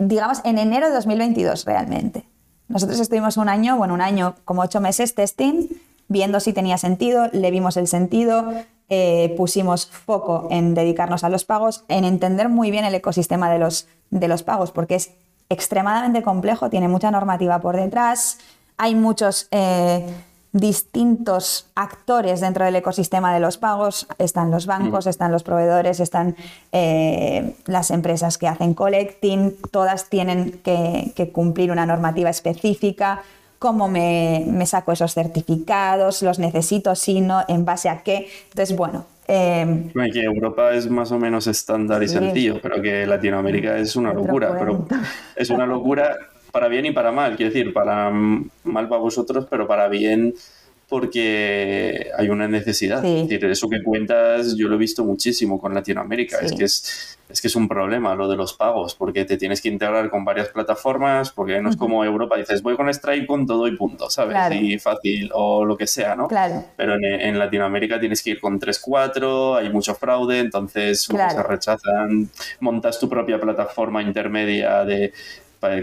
digamos, en enero de 2022 realmente. Nosotros estuvimos un año, bueno, un año, como ocho meses testing, viendo si tenía sentido, le vimos el sentido, eh, pusimos foco en dedicarnos a los pagos, en entender muy bien el ecosistema de los, de los pagos, porque es extremadamente complejo, tiene mucha normativa por detrás, hay muchos eh, distintos actores dentro del ecosistema de los pagos, están los bancos, están los proveedores, están eh, las empresas que hacen collecting, todas tienen que, que cumplir una normativa específica, cómo me, me, saco esos certificados, los necesito, si no, en base a qué. Entonces, bueno. Eh, que Europa es más o menos estándar y sí. sencillo, pero que Latinoamérica es una locura. Pero es una locura para bien y para mal, quiero decir, para mal para vosotros, pero para bien porque hay una necesidad. Sí. Es decir, eso que cuentas yo lo he visto muchísimo con Latinoamérica. Sí. Es, que es, es que es un problema lo de los pagos, porque te tienes que integrar con varias plataformas, porque no es como Europa, dices, voy con Stripe con todo y punto, ¿sabes? Claro. Y fácil, o lo que sea, ¿no? Claro. Pero en, en Latinoamérica tienes que ir con 3, 4, hay mucho fraude, entonces Claro. se rechazan, montas tu propia plataforma intermedia de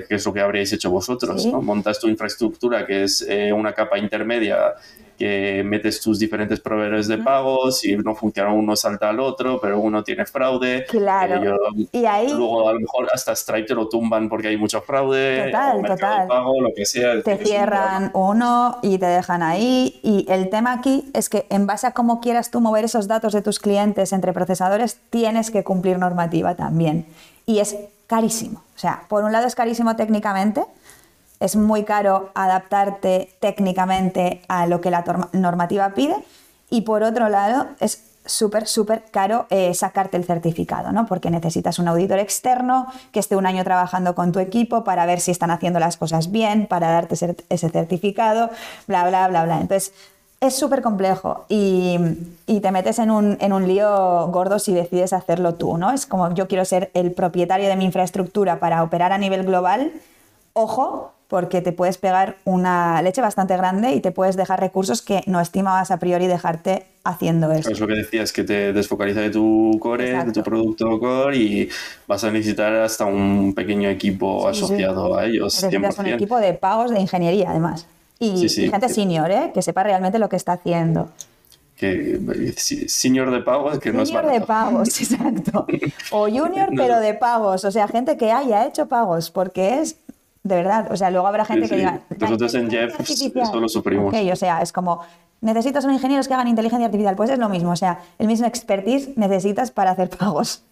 que es lo que habríais hecho vosotros. ¿no? Montas tu infraestructura, que es eh, una capa intermedia que metes tus diferentes proveedores de pagos, si no funciona uno salta al otro, pero uno tiene fraude. Claro. Eh, yo- Y ahí Luego a lo mejor hasta Stripe te lo tumban porque hay mucho fraude, Total, total. Pago, lo que sea. te es un cierran uno y te dejan ahí. Y el tema aquí es que en base a cómo quieras tú mover esos datos de tus clientes entre procesadores, tienes que cumplir normativa también. Y es carísimo. O sea, por un lado es carísimo técnicamente, es muy caro adaptarte técnicamente a lo que la normativa pide. Y por otro lado, es súper, súper caro eh, sacarte el certificado, ¿no? Porque necesitas un auditor externo que esté un año trabajando con tu equipo para ver si están haciendo las cosas bien, para darte ese certificado, bla, bla, bla, bla. Entonces, es súper complejo y, y te metes en un, en un lío gordo si decides hacerlo tú, ¿no? Es como yo quiero ser el propietario de mi infraestructura para operar a nivel global. Ojo, porque te puedes pegar una leche bastante grande y te puedes dejar recursos que no estimabas a priori dejarte haciendo eso. Es lo que decías, que te desfocaliza de tu core, de tu producto core y vas a necesitar hasta un pequeño equipo asociado a ellos. Necesitas un equipo de pagos de ingeniería, además. Y, gente senior, ¿eh? que sepa realmente lo que está haciendo que senior de pagos que no es de pagos, exacto. O junior, pero de pagos. O sea, gente que haya hecho pagos, porque es de verdad. O sea, luego habrá gente que diga. Nosotros en Jeff eso lo suprimimos. o sea, es como. Necesitas un ingenieros que hagan inteligencia artificial. Pues es lo mismo. O sea, el mismo expertise necesitas para hacer pagos.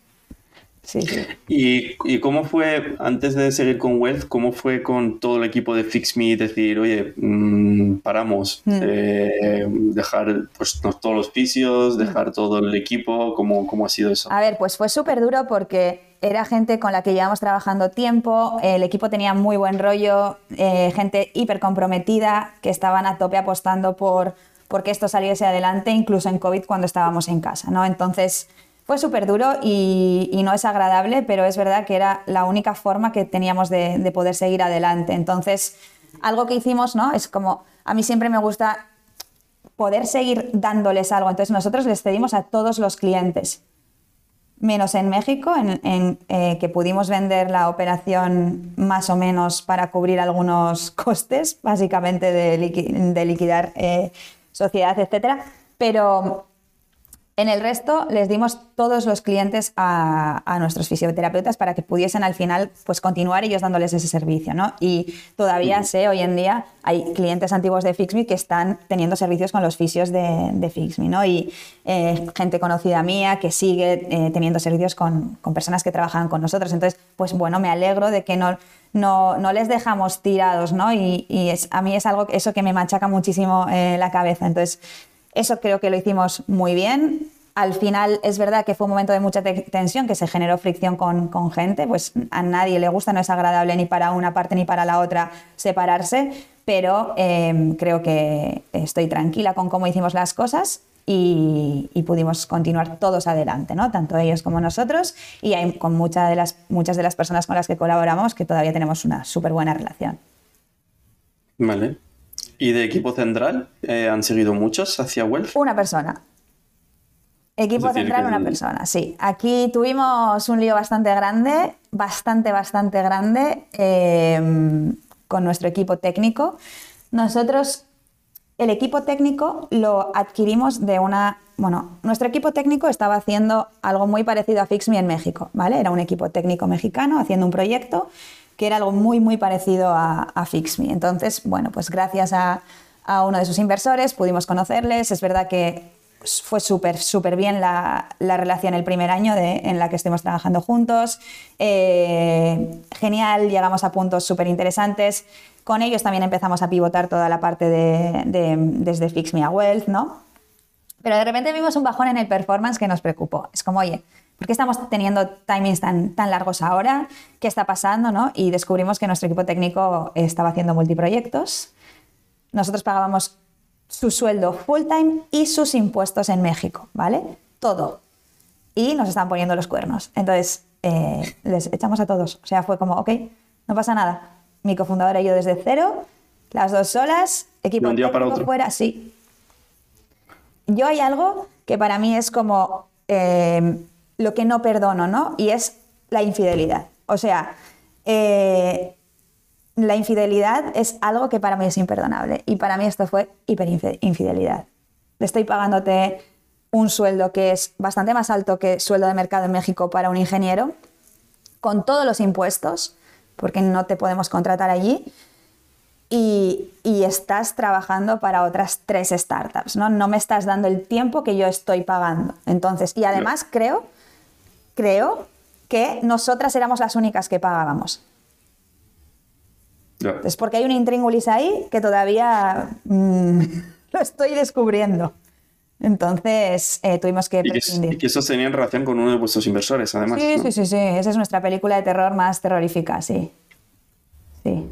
Sí, sí. ¿Y, cómo fue, antes de seguir con Wealth, cómo fue con todo el equipo de FixMe decir, oye, mm, paramos, hmm. eh, dejar pues, todos los fisios, hmm. dejar todo el equipo? ¿Cómo, ¿Cómo ha sido eso? A ver, pues fue súper duro porque era gente con la que llevamos trabajando tiempo, el equipo tenía muy buen rollo, eh, gente hiper comprometida que estaban a tope apostando por porque esto saliese adelante, incluso en COVID cuando estábamos en casa, ¿no? Entonces fue súper duro y, no es agradable, pero es verdad que era la única forma que teníamos de, poder seguir adelante. Entonces, algo que hicimos, ¿no? Es como, a mí siempre me gusta poder seguir dándoles algo. Entonces, nosotros les cedimos a todos los clientes, menos en México, en, eh, que pudimos vender la operación más o menos para cubrir algunos costes, básicamente de, liquidar eh, sociedad, etcétera. Pero en el resto les dimos todos los clientes a, nuestros fisioterapeutas para que pudiesen al final pues, continuar ellos dándoles ese servicio. ¿no? Y todavía sé, hoy en día, hay clientes antiguos de FixMe que están teniendo servicios con los fisios de, de FixMe. ¿no? Y eh, gente conocida mía que sigue eh, teniendo servicios con, personas que trabajan con nosotros. Entonces, pues bueno, me alegro de que no, no, no les dejamos tirados. ¿no? Y, es, a mí es algo eso que me machaca muchísimo eh, la cabeza. Entonces, eso creo que lo hicimos muy bien. Al final es verdad que fue un momento de mucha tensión, que se generó fricción con, gente, pues a nadie le gusta, no es agradable ni para una parte ni para la otra separarse, pero em, creo que estoy tranquila con cómo hicimos las cosas y, pudimos continuar todos adelante, ¿no? tanto ellos como nosotros, y con muchas de, las, muchas de las personas con las que colaboramos que todavía tenemos una súper buena relación. Vale. ¿Y de equipo central eh, han seguido muchos hacia Welf? Una persona. Equipo central, una persona, sí. Aquí tuvimos un lío bastante grande, bastante, bastante grande eh, con nuestro equipo técnico. Nosotros, el equipo técnico lo adquirimos de una... Bueno, nuestro equipo técnico estaba haciendo algo muy parecido a FixMe en México, ¿vale? Era un equipo técnico mexicano haciendo un proyecto que era algo muy, muy parecido a, a FixMe. Entonces, bueno, pues gracias a, uno de sus inversores pudimos conocerles. Es verdad que fue súper, súper bien la, relación el primer año en la que estuvimos trabajando juntos. Eh, genial, llegamos a puntos súper interesantes. Con ellos también empezamos a pivotar toda la parte de, desde Fix Me a Wealth, ¿no? Pero de repente vimos un bajón en el performance que nos preocupó. Es como, oye, ¿Por qué estamos teniendo timings tan, tan largos ahora? ¿Qué está pasando? ¿no? Y descubrimos que nuestro equipo técnico estaba haciendo multiproyectos. Nosotros pagábamos su sueldo full time y sus impuestos en México, ¿vale? Todo. Y nos están poniendo los cuernos. Entonces, eh, les echamos a todos. O sea, fue como, ok, no pasa nada. Mi cofundadora y yo desde cero, las dos solas, equipo técnico fuera, sí. Yo hay algo que para mí es como... Eh, lo que no perdono, ¿no? Y es la infidelidad. O sea, eh, la infidelidad es algo que para mí es imperdonable. Y para mí esto fue hiperinfidelidad. Estoy pagándote un sueldo que es bastante más alto que sueldo de mercado en México para un ingeniero, con todos los impuestos, porque no te podemos contratar allí, y, estás trabajando para otras tres startups, ¿no? No me estás dando el tiempo que yo estoy pagando. Entonces, y además creo creo que nosotras éramos las únicas que pagábamos. Es porque hay un intríngulis ahí que todavía mm, lo estoy descubriendo. Entonces eh, tuvimos que... Y que, eso tenía en relación con uno de vuestros inversores, además. Sí, sí, sí, sí. Esa es nuestra película de terror más terrorífica, sí. Sí.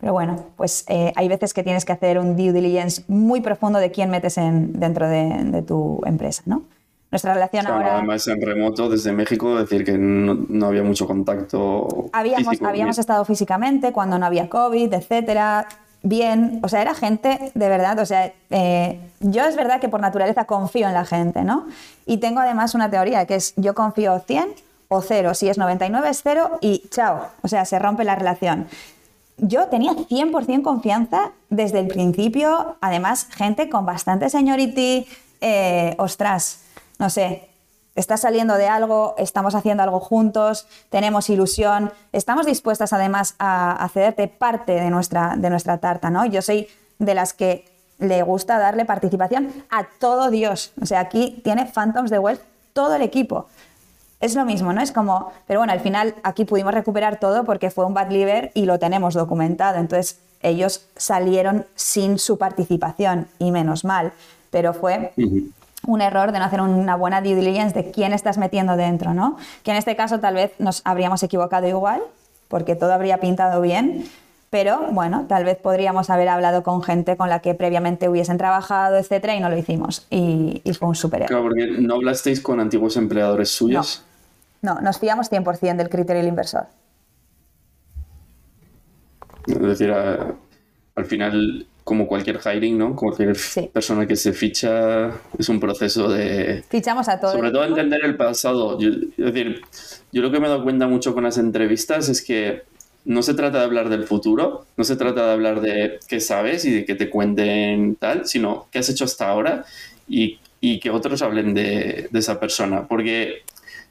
Pero bueno, pues eh, hay veces que tienes que hacer un due diligence muy profundo de quién metes en, dentro de, de tu empresa, ¿no? Nuestra relación ahora... Además, en remoto, desde México, decir que no, había mucho contacto. Habíamos, habíamos estado físicamente cuando no había COVID, etcétera. Bien, o sea, era gente de verdad, o sea, eh, yo es verdad que por naturaleza confío en la gente, ¿no? Y tengo además una teoría que es yo confío 100 o 0, si es 99 es 0 y chao, o sea, se rompe la relación yo tenía 100% confianza desde el principio, además gente con bastante seniority, eh, ostras, no sé, estás saliendo de algo, estamos haciendo algo juntos, tenemos ilusión, estamos dispuestas además a, cederte parte de nuestra, de nuestra tarta, ¿no? Yo soy de las que le gusta darle participación a todo Dios. O sea, aquí tiene Phantoms de Wealth todo el equipo es lo mismo, ¿no? Es como, pero bueno, al final aquí pudimos recuperar todo porque fue un bad liver y lo tenemos documentado. Entonces ellos salieron sin su participación y menos mal, pero fue un error de no hacer una buena due diligence de quién estás metiendo dentro, ¿no? Que en este caso tal vez nos habríamos equivocado igual porque todo habría pintado bien. Pero bueno, tal vez podríamos haber hablado con gente con la que previamente hubiesen trabajado, etcétera, y no lo hicimos. Y, fue un super error. Claro, porque no hablasteis con antiguos empleadores suyos. No, nos fiamos 100% del criterio del inversor. Es decir, al final, como cualquier hiring, ¿no? Cualquier persona que se ficha es un proceso de... Fichamos a todos. Sobre todo entender el pasado. es decir, yo lo que me he dado cuenta mucho con las entrevistas es que no se trata de hablar del futuro, no se trata de hablar de qué sabes y de que te cuenten tal, sino qué has hecho hasta ahora y, que otros hablen de, de, esa persona. Porque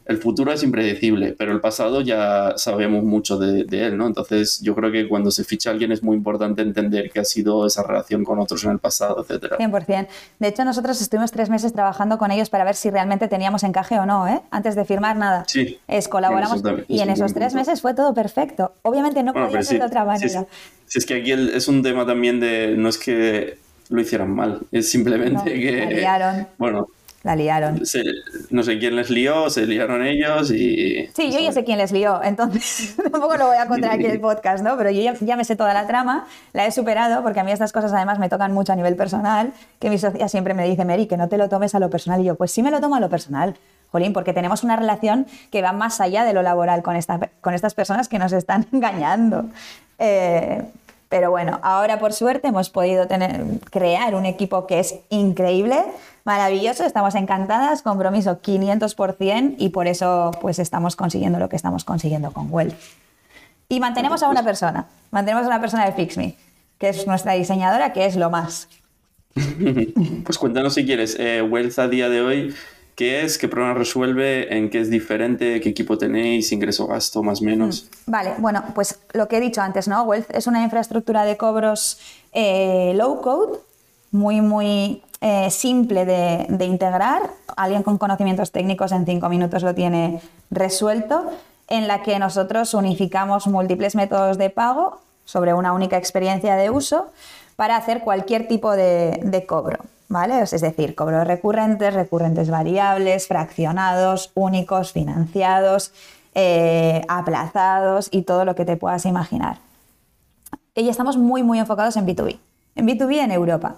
el futuro es impredecible, pero el pasado ya sabemos mucho de, él, ¿no? Entonces yo creo que cuando se ficha a alguien es muy importante entender qué ha sido esa relación con otros en el pasado, etcétera. 100%. De hecho, nosotros estuvimos tres meses trabajando con ellos para ver si realmente teníamos encaje o no, ¿eh? Antes de firmar nada. Sí. Es colaboramos y en esos tres meses fue todo perfecto. Obviamente no podía ser de otra manera. Si es, que aquí es un tema también de, no es que lo hicieran mal, es simplemente que... Bueno, la liaron. no sé quién les lió, se liaron ellos y... Sí, yo ya sé quién les lió, entonces tampoco lo voy a contar aquí en el podcast, ¿no? Pero yo ya, me sé toda la trama, la he superado, porque a mí estas cosas además me tocan mucho a nivel personal, que mi socia siempre me dice, Mary, que no te lo tomes a lo personal. Y yo, pues sí me lo tomo a lo personal, Jolín, porque tenemos una relación que va más allá de lo laboral con, esta, con estas personas que nos están engañando. Eh, pero bueno, ahora por suerte hemos podido tener, crear un equipo que es increíble, maravilloso, estamos encantadas, compromiso 500% y por eso pues estamos consiguiendo lo que estamos consiguiendo con Well. Y mantenemos a una persona, mantenemos a una persona de FixMe, que es nuestra diseñadora, que es lo más. pues cuéntanos si quieres, eh, Wealth a día de hoy ¿Qué es? ¿Qué problema resuelve? ¿En qué es diferente? ¿Qué equipo tenéis? ¿Ingreso-gasto más o menos? Mm, vale, bueno, pues lo que he dicho antes, ¿no? Wealth es una infraestructura de cobros eh, low code, muy, muy eh, simple de, integrar. Alguien con conocimientos técnicos en cinco minutos lo tiene resuelto, en la que nosotros unificamos múltiples métodos de pago sobre una única experiencia de uso para hacer cualquier tipo de, de cobro. ¿vale? Es decir, cobros recurrentes, recurrentes variables, fraccionados, únicos, financiados, eh, aplazados y todo lo que te puedas imaginar. Y estamos muy, muy enfocados en B2B. En B2B en Europa.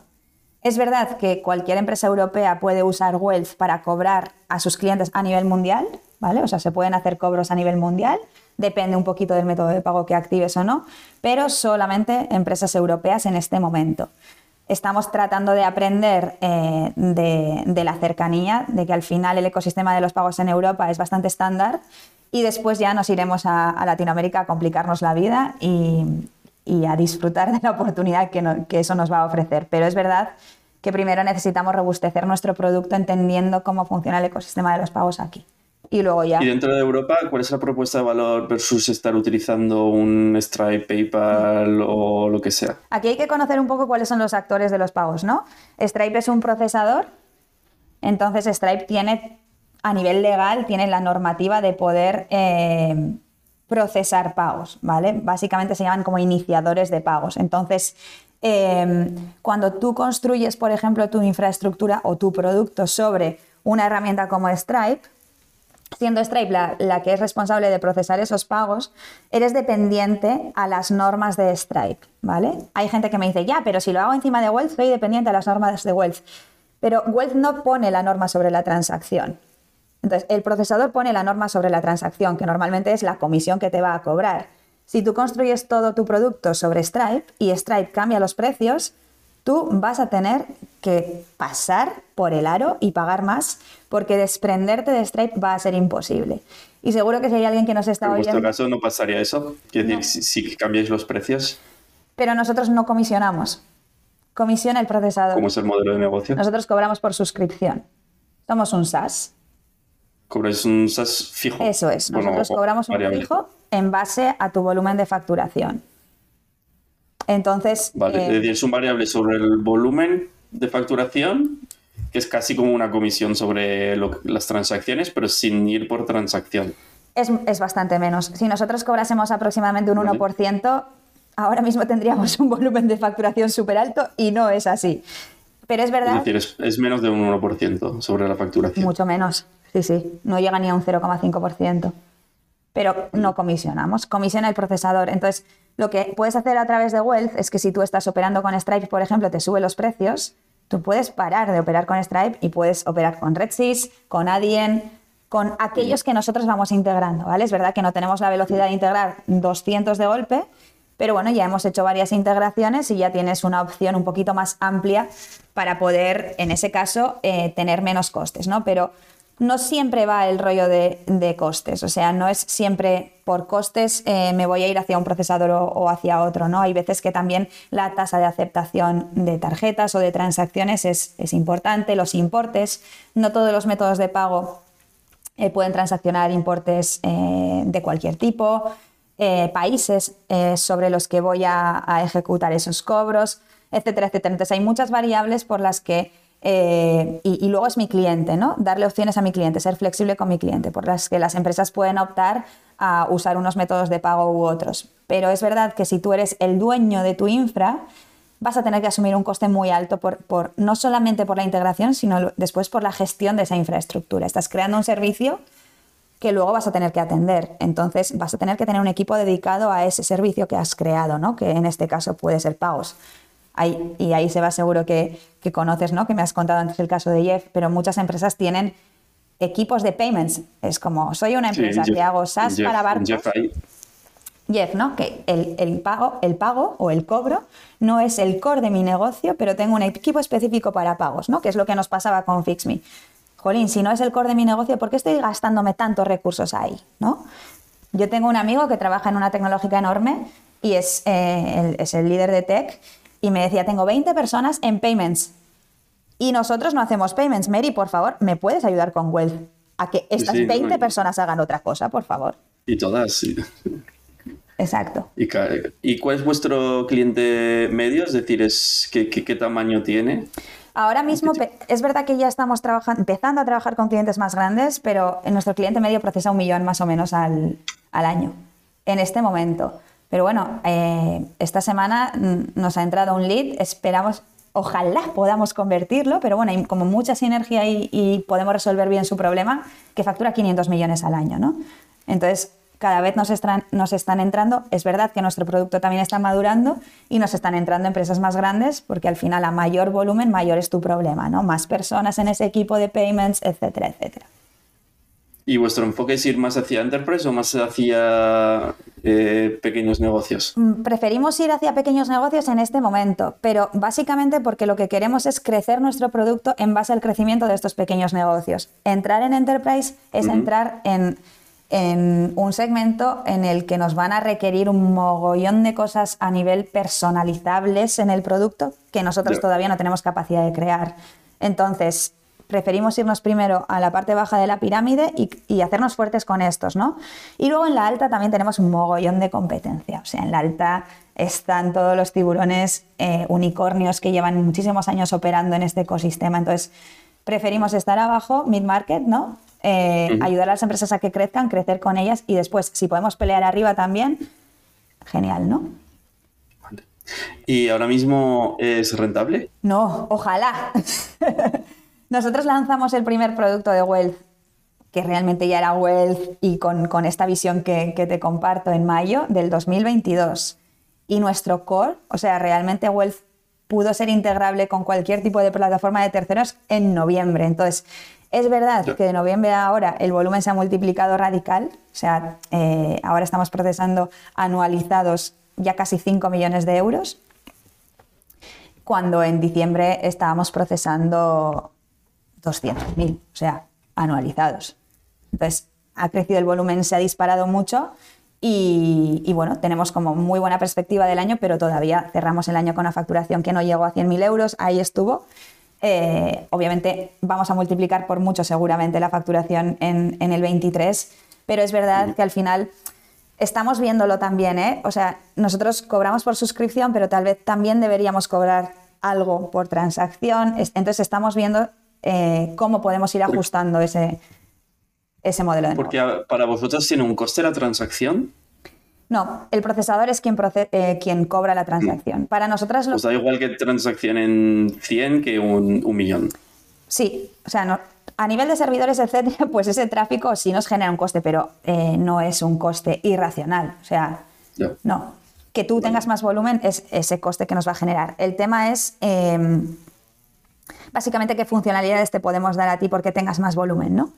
Es verdad que cualquier empresa europea puede usar Wealth para cobrar a sus clientes a nivel mundial, ¿vale? O sea, se pueden hacer cobros a nivel mundial, depende un poquito del método de pago que actives o no, pero solamente empresas europeas en este momento estamos tratando de aprender eh, de, la cercanía, de que al final el ecosistema de los pagos en Europa es bastante estándar y después ya nos iremos a, Latinoamérica a complicarnos la vida y, a disfrutar de la oportunidad que, que eso nos va a ofrecer. Pero es verdad que primero necesitamos robustecer nuestro producto entendiendo cómo funciona el ecosistema de los pagos aquí y luego ya. Y dentro de Europa, ¿cuál es la propuesta de valor versus estar utilizando un Stripe, PayPal o lo que sea? Aquí hay que conocer un poco cuáles son los actores de los pagos, ¿no? Stripe es un procesador, entonces Stripe tiene, a nivel legal, tiene la normativa de poder eh, procesar pagos, ¿vale? Básicamente se llaman como iniciadores de pagos. Entonces, eh, cuando tú construyes, por ejemplo, tu infraestructura o tu producto sobre una herramienta como Stripe, siendo Stripe la, que es responsable de procesar esos pagos, eres dependiente a las normas de Stripe, ¿vale? Hay gente que me dice, ya, pero si lo hago encima de Wealth, soy dependiente a las normas de Wealth. Pero Wealth no pone la norma sobre la transacción. Entonces, el procesador pone la norma sobre la transacción, que normalmente es la comisión que te va a cobrar. Si tú construyes todo tu producto sobre Stripe y Stripe cambia los precios, tú vas a tener que pasar por el aro y pagar más porque desprenderte de Stripe va a ser imposible. Y seguro que si hay alguien que nos está oyendo... En vuestro caso no pasaría eso, quiere decir, si, si cambiáis los precios. Pero nosotros no comisionamos. Comisiona el procesador. ¿Cómo es el modelo de negocio? Nosotros cobramos por suscripción. Somos un SaaS. Cobráis un SaaS fijo. Eso es. Bueno, Nosotros cobramos un variable. fijo en base a tu volumen de facturación. Entonces, Vale, eh, es decir, es un variable sobre el volumen de facturación, que es casi como una comisión sobre lo- las transacciones, pero sin ir por transacción. es, es bastante menos. Si nosotros cobrásemos aproximadamente un Vale. 1%, ahora mismo tendríamos un volumen de facturación súper alto y no es así. Pero es Es verdad, decir, es, es menos de un 1% sobre la facturación. mucho menos. Sí, sí, no llega ni a un 0,5%. Pero no comisionamos, comisiona el procesador. Entonces, lo que puedes hacer a través de Wealth es que si tú estás operando con Stripe, por ejemplo, te sube los precios, tú puedes parar de operar con Stripe y puedes operar con RedSys, con Adyen, con aquellos que nosotros vamos integrando, ¿vale? Es verdad que no tenemos la velocidad de integrar 200 de golpe, pero bueno, ya hemos hecho varias integraciones y ya tienes una opción un poquito más amplia para poder, en ese caso, eh, tener menos costes, ¿no? Pero no siempre va el rollo de, costes, o sea, no es siempre por costes eh, me voy a ir hacia un procesador o, hacia otro, ¿no? Hay veces que también la tasa de aceptación de tarjetas o de transacciones es, importante, los importes, no todos los métodos de pago eh, pueden transaccionar importes eh, de cualquier tipo, países sobre los que voy a, a ejecutar esos cobros, etcétera, etcétera. Entonces hay muchas variables por las que, eh, y, luego es mi cliente, ¿no? Darle opciones a mi cliente, ser flexible con mi cliente, por las que las empresas pueden optar a usar unos métodos de pago u otros. Pero es verdad que si tú eres el dueño de tu infra, vas a tener que asumir un coste muy alto por, no solamente por la integración, sino después por la gestión de esa infraestructura. Estás creando un servicio que luego vas a tener que atender. Entonces vas a tener que tener un equipo dedicado a ese servicio que has creado, ¿no? que en este caso puede ser pagos. Ahí- y ahí se va seguro que, que conoces, ¿no? que me has contado antes el caso de Jeff, pero muchas empresas tienen equipos de payments. Es como, soy una Sí, empresa Jeff- que hago SaaS Jeff- para barcos. Jeff ahí. Jeff, ¿no? Que el, el pago, el pago o el cobro no es el core de mi negocio, pero tengo un equipo específico para pagos, ¿no? Que es lo que nos pasaba con FixMe. Jolín, si no es el core de mi negocio, ¿por qué estoy gastándome tantos recursos ahí? ¿no? Yo tengo un amigo que trabaja en una tecnológica enorme y es, eh, el, es el líder de tech y me decía, tengo 20 personas en payments y nosotros no hacemos payments. Mary, por favor, ¿me puedes ayudar con Wealth? A que estas sí, no, 20 y- personas hagan otra cosa, por favor. Y todas, sí. Exacto. ¿Y, ca- ¿Y cuál es vuestro cliente medio? Es decir, es, ¿qué, qué, qué tamaño tiene? Ahora mismo es verdad que ya estamos trabajando, empezando a trabajar con clientes más grandes, pero en nuestro cliente medio procesa un millón más o menos al, al año, en este momento. Pero bueno, eh, esta semana mm, nos ha entrado un lead, esperamos, ojalá podamos convertirlo, pero bueno, hay como mucha sinergia y, y podemos resolver bien su problema, que factura 500 millones al año, ¿no? Entonces, cada vez nos están, nos están entrando, es verdad que nuestro producto también está madurando y nos están entrando empresas más grandes porque al final a mayor volumen, mayor es tu problema, ¿no? Más personas en ese equipo de payments, etcétera, etcétera. ¿Y vuestro enfoque es ir más hacia enterprise o más hacia eh, pequeños negocios? Mm, Preferimos ir hacia pequeños negocios en este momento, pero básicamente porque lo que queremos es crecer nuestro producto en base al crecimiento de estos pequeños negocios. Entrar en enterprise es entrar en, en un segmento en el que nos van a requerir un mogollón de cosas a nivel personalizables en el producto que nosotros todavía no tenemos capacidad de crear. Entonces, preferimos irnos primero a la parte baja de la pirámide y, y hacernos fuertes con estos, ¿no? Y luego en la alta también tenemos un mogollón de competencia. O sea, en la alta están todos los tiburones eh, unicornios que llevan muchísimos años operando en este ecosistema. Entonces, preferimos estar abajo, mid-market, ¿no? Eh. Ayudar a las empresas a que crezcan, crecer con ellas y después, si podemos pelear arriba también, genial, ¿no? ¿Y ahora mismo es rentable? No, ojalá. Nosotros lanzamos el primer producto de Wealth, que realmente ya era Wealth y con, con esta visión que, que te comparto en mayo del 2022. Y nuestro core, o sea, realmente Wealth pudo ser integrable con cualquier tipo de plataforma de terceros en noviembre. Entonces, es verdad que de noviembre a ahora el volumen se ha multiplicado radical, o sea, eh, ahora estamos procesando anualizados ya casi 5 millones de euros, cuando en diciembre estábamos procesando 200.000, o sea, anualizados. Entonces, ha crecido el volumen, se ha disparado mucho y, bueno, tenemos como muy buena perspectiva del año, pero todavía cerramos el año con una facturación que no llegó a 100.000 euros, ahí estuvo. Eh, obviamente vamos a multiplicar por mucho seguramente la facturación en, el 23, pero es verdad que al final estamos viéndolo también, ¿eh? O sea, nosotros cobramos por suscripción, pero tal vez también deberíamos cobrar algo por transacción. Entonces estamos viendo eh, cómo podemos ir ajustando ese, ese modelo de Porque para vosotros tiene un coste la transacción. No, el procesador es quien, eh, quien cobra la transacción. Mm. Para nosotras... Lo... Pues da igual que transacción en 100 que un, millón. Sí, o sea, a nivel de servidores, etcétera, pues ese tráfico sí nos genera un coste, pero eh, no es un coste irracional. O sea, no. Que tú tengas más volumen es ese coste que nos va a generar. El tema es em, básicamente qué funcionalidades te podemos dar a ti porque tengas más volumen, ¿no?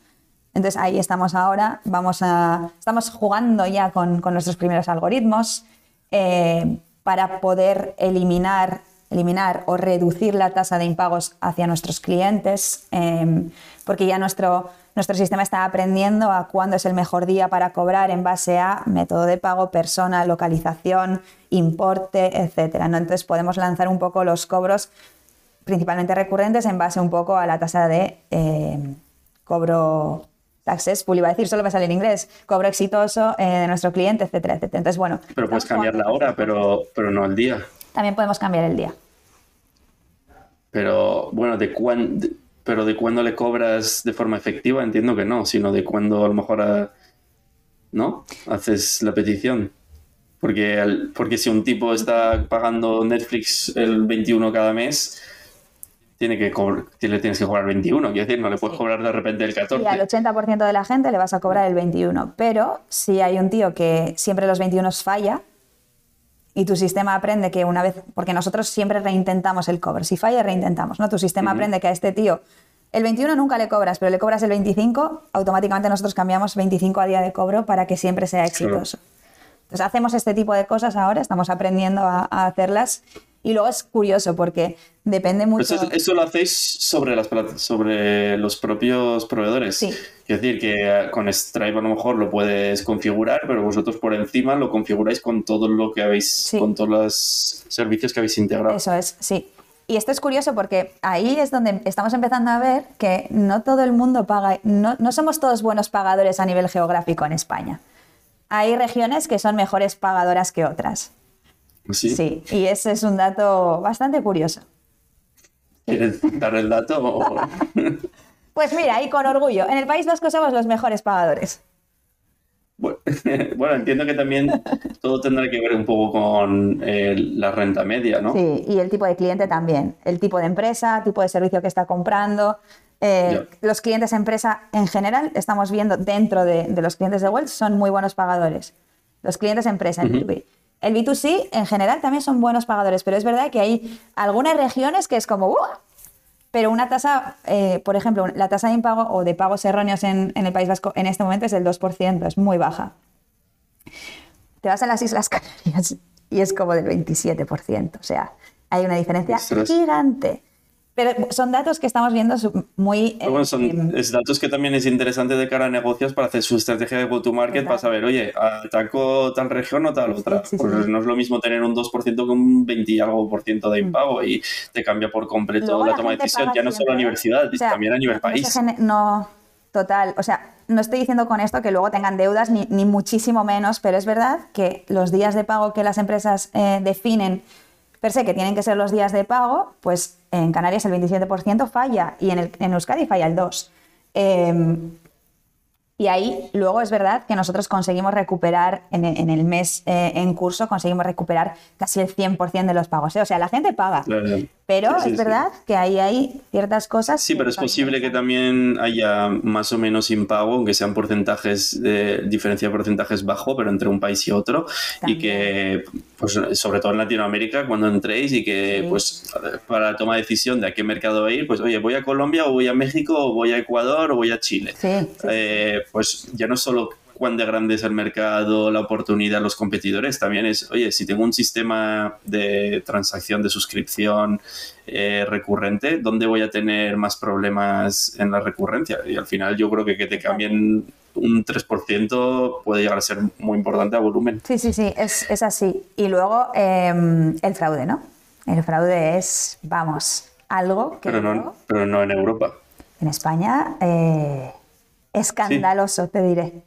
Entonces ahí estamos ahora, vamos a, estamos jugando ya con, nuestros primeros algoritmos eh, para poder eliminar, eliminar o reducir la tasa de impagos hacia nuestros clientes, em, porque ya nuestro, nuestro sistema está aprendiendo a cuándo es el mejor día para cobrar en base a método de pago, persona, localización, importe, etc. ¿no? Entonces podemos lanzar un poco los cobros principalmente recurrentes en base un poco a la tasa de em, cobro successful, iba a decir, solo me sale en inglés, cobro exitoso eh, de nuestro cliente, etcétera, etcétera. Entonces, bueno. Pero puedes cambiar la hora, pero, pero no el día. También podemos cambiar el día. Pero, bueno, ¿de cuándo, pero de cuándo le cobras de forma efectiva? Entiendo que no, sino de cuándo a lo mejor, ¿no? Haces la petición. Porque, porque si un tipo está pagando Netflix el 21 cada mes, tiene que le tienes que cobrar 21, quiero decir, no le puedes cobrar de repente el 14. Y al 80% de la gente le vas a cobrar el 21, pero si hay un tío que siempre los 21 falla y tu sistema aprende que una vez, porque nosotros siempre reintentamos el cover, si falla reintentamos, ¿no? Tu sistema aprende que a este tío el 21 nunca le cobras, pero le cobras el 25, automáticamente nosotros cambiamos 25 a día de cobro para que siempre sea exitoso. Entonces hacemos este tipo de cosas ahora, estamos aprendiendo a hacerlas y luego es curioso porque depende mucho. Eso, lo hacéis sobre, las, sobre los propios proveedores. Sí. Es decir, que eh, con Stripe a lo mejor lo puedes configurar, pero vosotros por encima lo configuráis con todo lo que habéis, con todos los servicios que habéis integrado. Eso es, sí. Y esto es curioso porque ahí es donde estamos empezando a ver que no todo el mundo paga, no, no somos todos buenos pagadores a nivel geográfico en España. Hay regiones que son mejores pagadoras que otras. ¿Sí? y ese es un dato bastante curioso. ¿Quieres dar el dato? pues mira, y con orgullo, en el País Vasco somos los mejores pagadores. Bueno, entiendo que también todo tendrá que ver un poco con eh, la renta media, ¿no? Sí, y el tipo de cliente también, el tipo de empresa, tipo de servicio que está comprando. Eh, los clientes empresa en general, estamos viendo dentro de, los clientes de Wells, son muy buenos pagadores. Los clientes empresa en uh el B2C en general también son buenos pagadores, pero es verdad que hay algunas regiones que es como, pero una tasa, eh, por ejemplo, la tasa de impago o de pagos erróneos en, el País Vasco en este momento es del 2%, es muy baja. Te vas a las Islas Canarias y es como del 27%, o sea, hay una diferencia gigante. Pero son datos que estamos viendo muy... bueno, son em, datos que también es interesante de cara a negocios para hacer su estrategia de go-to-market para saber, oye, ataco tal región o tal otra. pues no es lo mismo tener un 2% que un 20 y algo por ciento de mm. impago y te cambia por completo la, toma de decisión, ya no solo a universidad, también a nivel país. No, total, o sea, no estoy diciendo con esto que luego tengan deudas ni, ni muchísimo menos, pero es verdad que los días de pago que las empresas eh, definen per se que tienen que ser los días de pago, pues en Canarias el 27% falla y en, el, en, Euskadi falla el 2%. Em, y ahí luego es verdad que nosotros conseguimos recuperar en, el mes eh, en curso, conseguimos recuperar casi el 100% de los pagos. ¿eh? O sea, la gente paga, Pero Sí, sí, es sí. verdad que ahí hay ciertas cosas. Sí, pero es posible que también haya más o menos impago, aunque sean porcentajes, de diferencia de porcentajes bajo, pero entre un país y otro. También. Y que, pues, sobre todo en Latinoamérica, cuando entréis y que, Sí. pues, para la toma de decisión de a qué mercado ir, pues, oye, voy a Colombia o voy a México o voy a Ecuador o voy a Chile. Sí, sí, Eh, pues ya no solo cuán de grande es el mercado, la oportunidad, los competidores, también es, oye, si tengo un sistema de transacción, de suscripción eh, recurrente, ¿dónde voy a tener más problemas en la recurrencia? Y al final yo creo que que te cambien un 3% puede llegar a ser muy importante a volumen. Sí, sí, sí, es, es así. Y luego eh, el fraude, ¿no? El fraude es, vamos, algo que Pero luego, no, pero no en Europa. en España eh, escandaloso, te diré.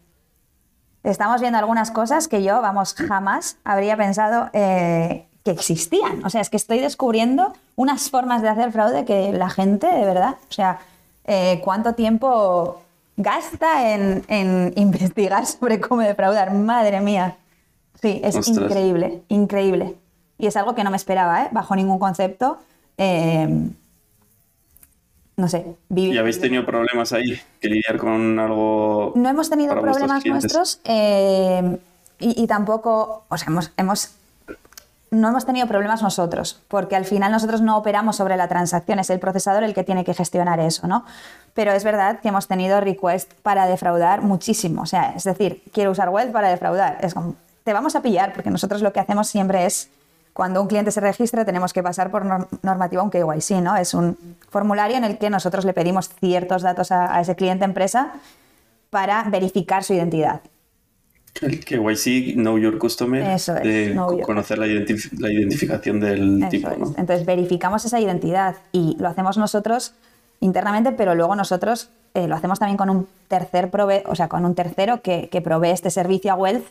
Estamos viendo algunas cosas que yo, vamos, jamás habría pensado eh, que existían. O sea, es que estoy descubriendo unas formas de hacer fraude que la gente, de verdad, o sea, eh, cuánto tiempo gasta en, en investigar sobre cómo defraudar. Madre mía. Sí, es Ostras. increíble, increíble. Y es algo que no me esperaba, ¿eh? bajo ningún concepto. Eh, no sé, vivir. ¿Y habéis tenido problemas ahí que lidiar con algo? No hemos tenido problemas nuestros eh, y, y tampoco, o sea, hemos, hemos, no hemos tenido problemas nosotros, porque al final nosotros no operamos sobre la transacción, es el procesador el que tiene que gestionar eso, ¿no? Pero es verdad que hemos tenido request para defraudar muchísimo, o sea, es decir, quiero usar web para defraudar, es como, te vamos a pillar, porque nosotros lo que hacemos siempre es cuando un cliente se registra tenemos que pasar por norm- normativa un KYC, ¿no? Es un formulario en el que nosotros le pedimos ciertos datos a, a ese cliente empresa para verificar su identidad. El KYC, Know Your Customer, Eso es, de Know co- Your- conocer la, identif- la identificación del Eso tipo. Entonces verificamos esa identidad y lo hacemos nosotros internamente, pero luego nosotros eh, lo hacemos también con un tercer prove o sea, con un tercero que, que provee este servicio a Wealth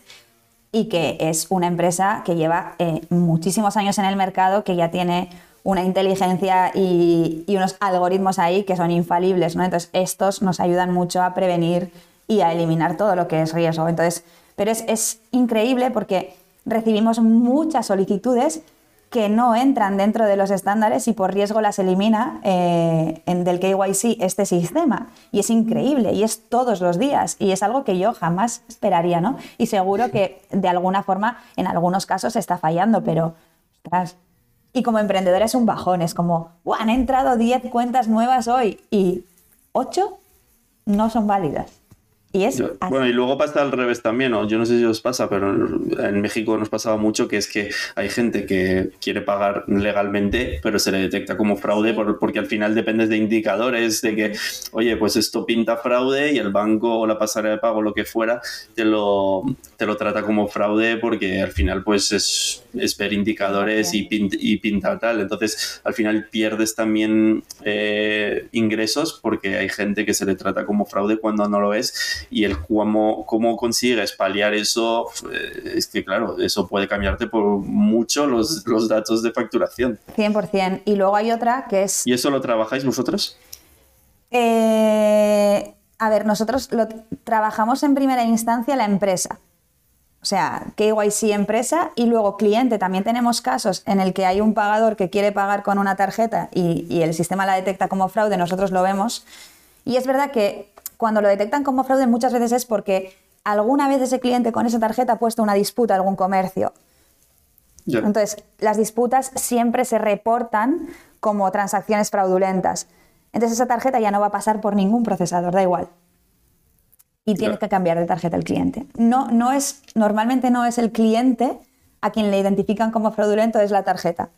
y que es una empresa que lleva eh, muchísimos años en el mercado, que ya tiene una inteligencia y, y unos algoritmos ahí que son infalibles, ¿no? Entonces, estos nos ayudan mucho a prevenir y a eliminar todo lo que es riesgo. Entonces, pero es, es increíble porque recibimos muchas solicitudes que no entran dentro de los estándares y por riesgo las elimina eh, en, del KYC este sistema. Y es increíble y es todos los días y es algo que yo jamás esperaría, ¿no? Y seguro que de alguna forma en algunos casos está fallando, pero ostras. Y como emprendedor es un bajón, es como, "Buah, han entrado 10 cuentas nuevas hoy y 8 no son válidas. Y es Yo- bueno, y luego pasa al revés también, ¿no? Yo no sé si os pasa, pero en México nos pasaba mucho que es que hay gente que quiere pagar legalmente, pero se le detecta como fraude por- porque al final dependes de indicadores de que, oye, pues esto pinta fraude y el banco o la pasarela de pago, lo que fuera, te lo, te lo trata como fraude porque al final pues es, es ver indicadores y pinta tal. Entonces al final pierdes también eh, ingresos porque hay gente que se le trata como fraude cuando no lo es y el cómo, cómo consigues paliar eso, eh, es que claro, eso puede cambiarte por mucho los, los datos de facturación. 100%. Y luego hay otra que es ¿Y eso lo trabajáis vosotros? Eh, a ver, nosotros lo trabajamos en primera instancia la empresa. O sea, KYC empresa y luego cliente. También tenemos casos en el que hay un pagador que quiere pagar con una tarjeta y, y el sistema la detecta como fraude, nosotros lo vemos. Y es verdad que cuando lo detectan como fraude muchas veces es porque alguna vez ese cliente con esa tarjeta ha puesto una disputa a algún comercio. Ya. Entonces, las disputas siempre se reportan como transacciones fraudulentas. Entonces, esa tarjeta ya no va a pasar por ningún procesador, da igual. Y tiene Ya. que cambiar de tarjeta el cliente. No, no es, normalmente no es el cliente a quien le identifican como fraudulento, es la tarjeta.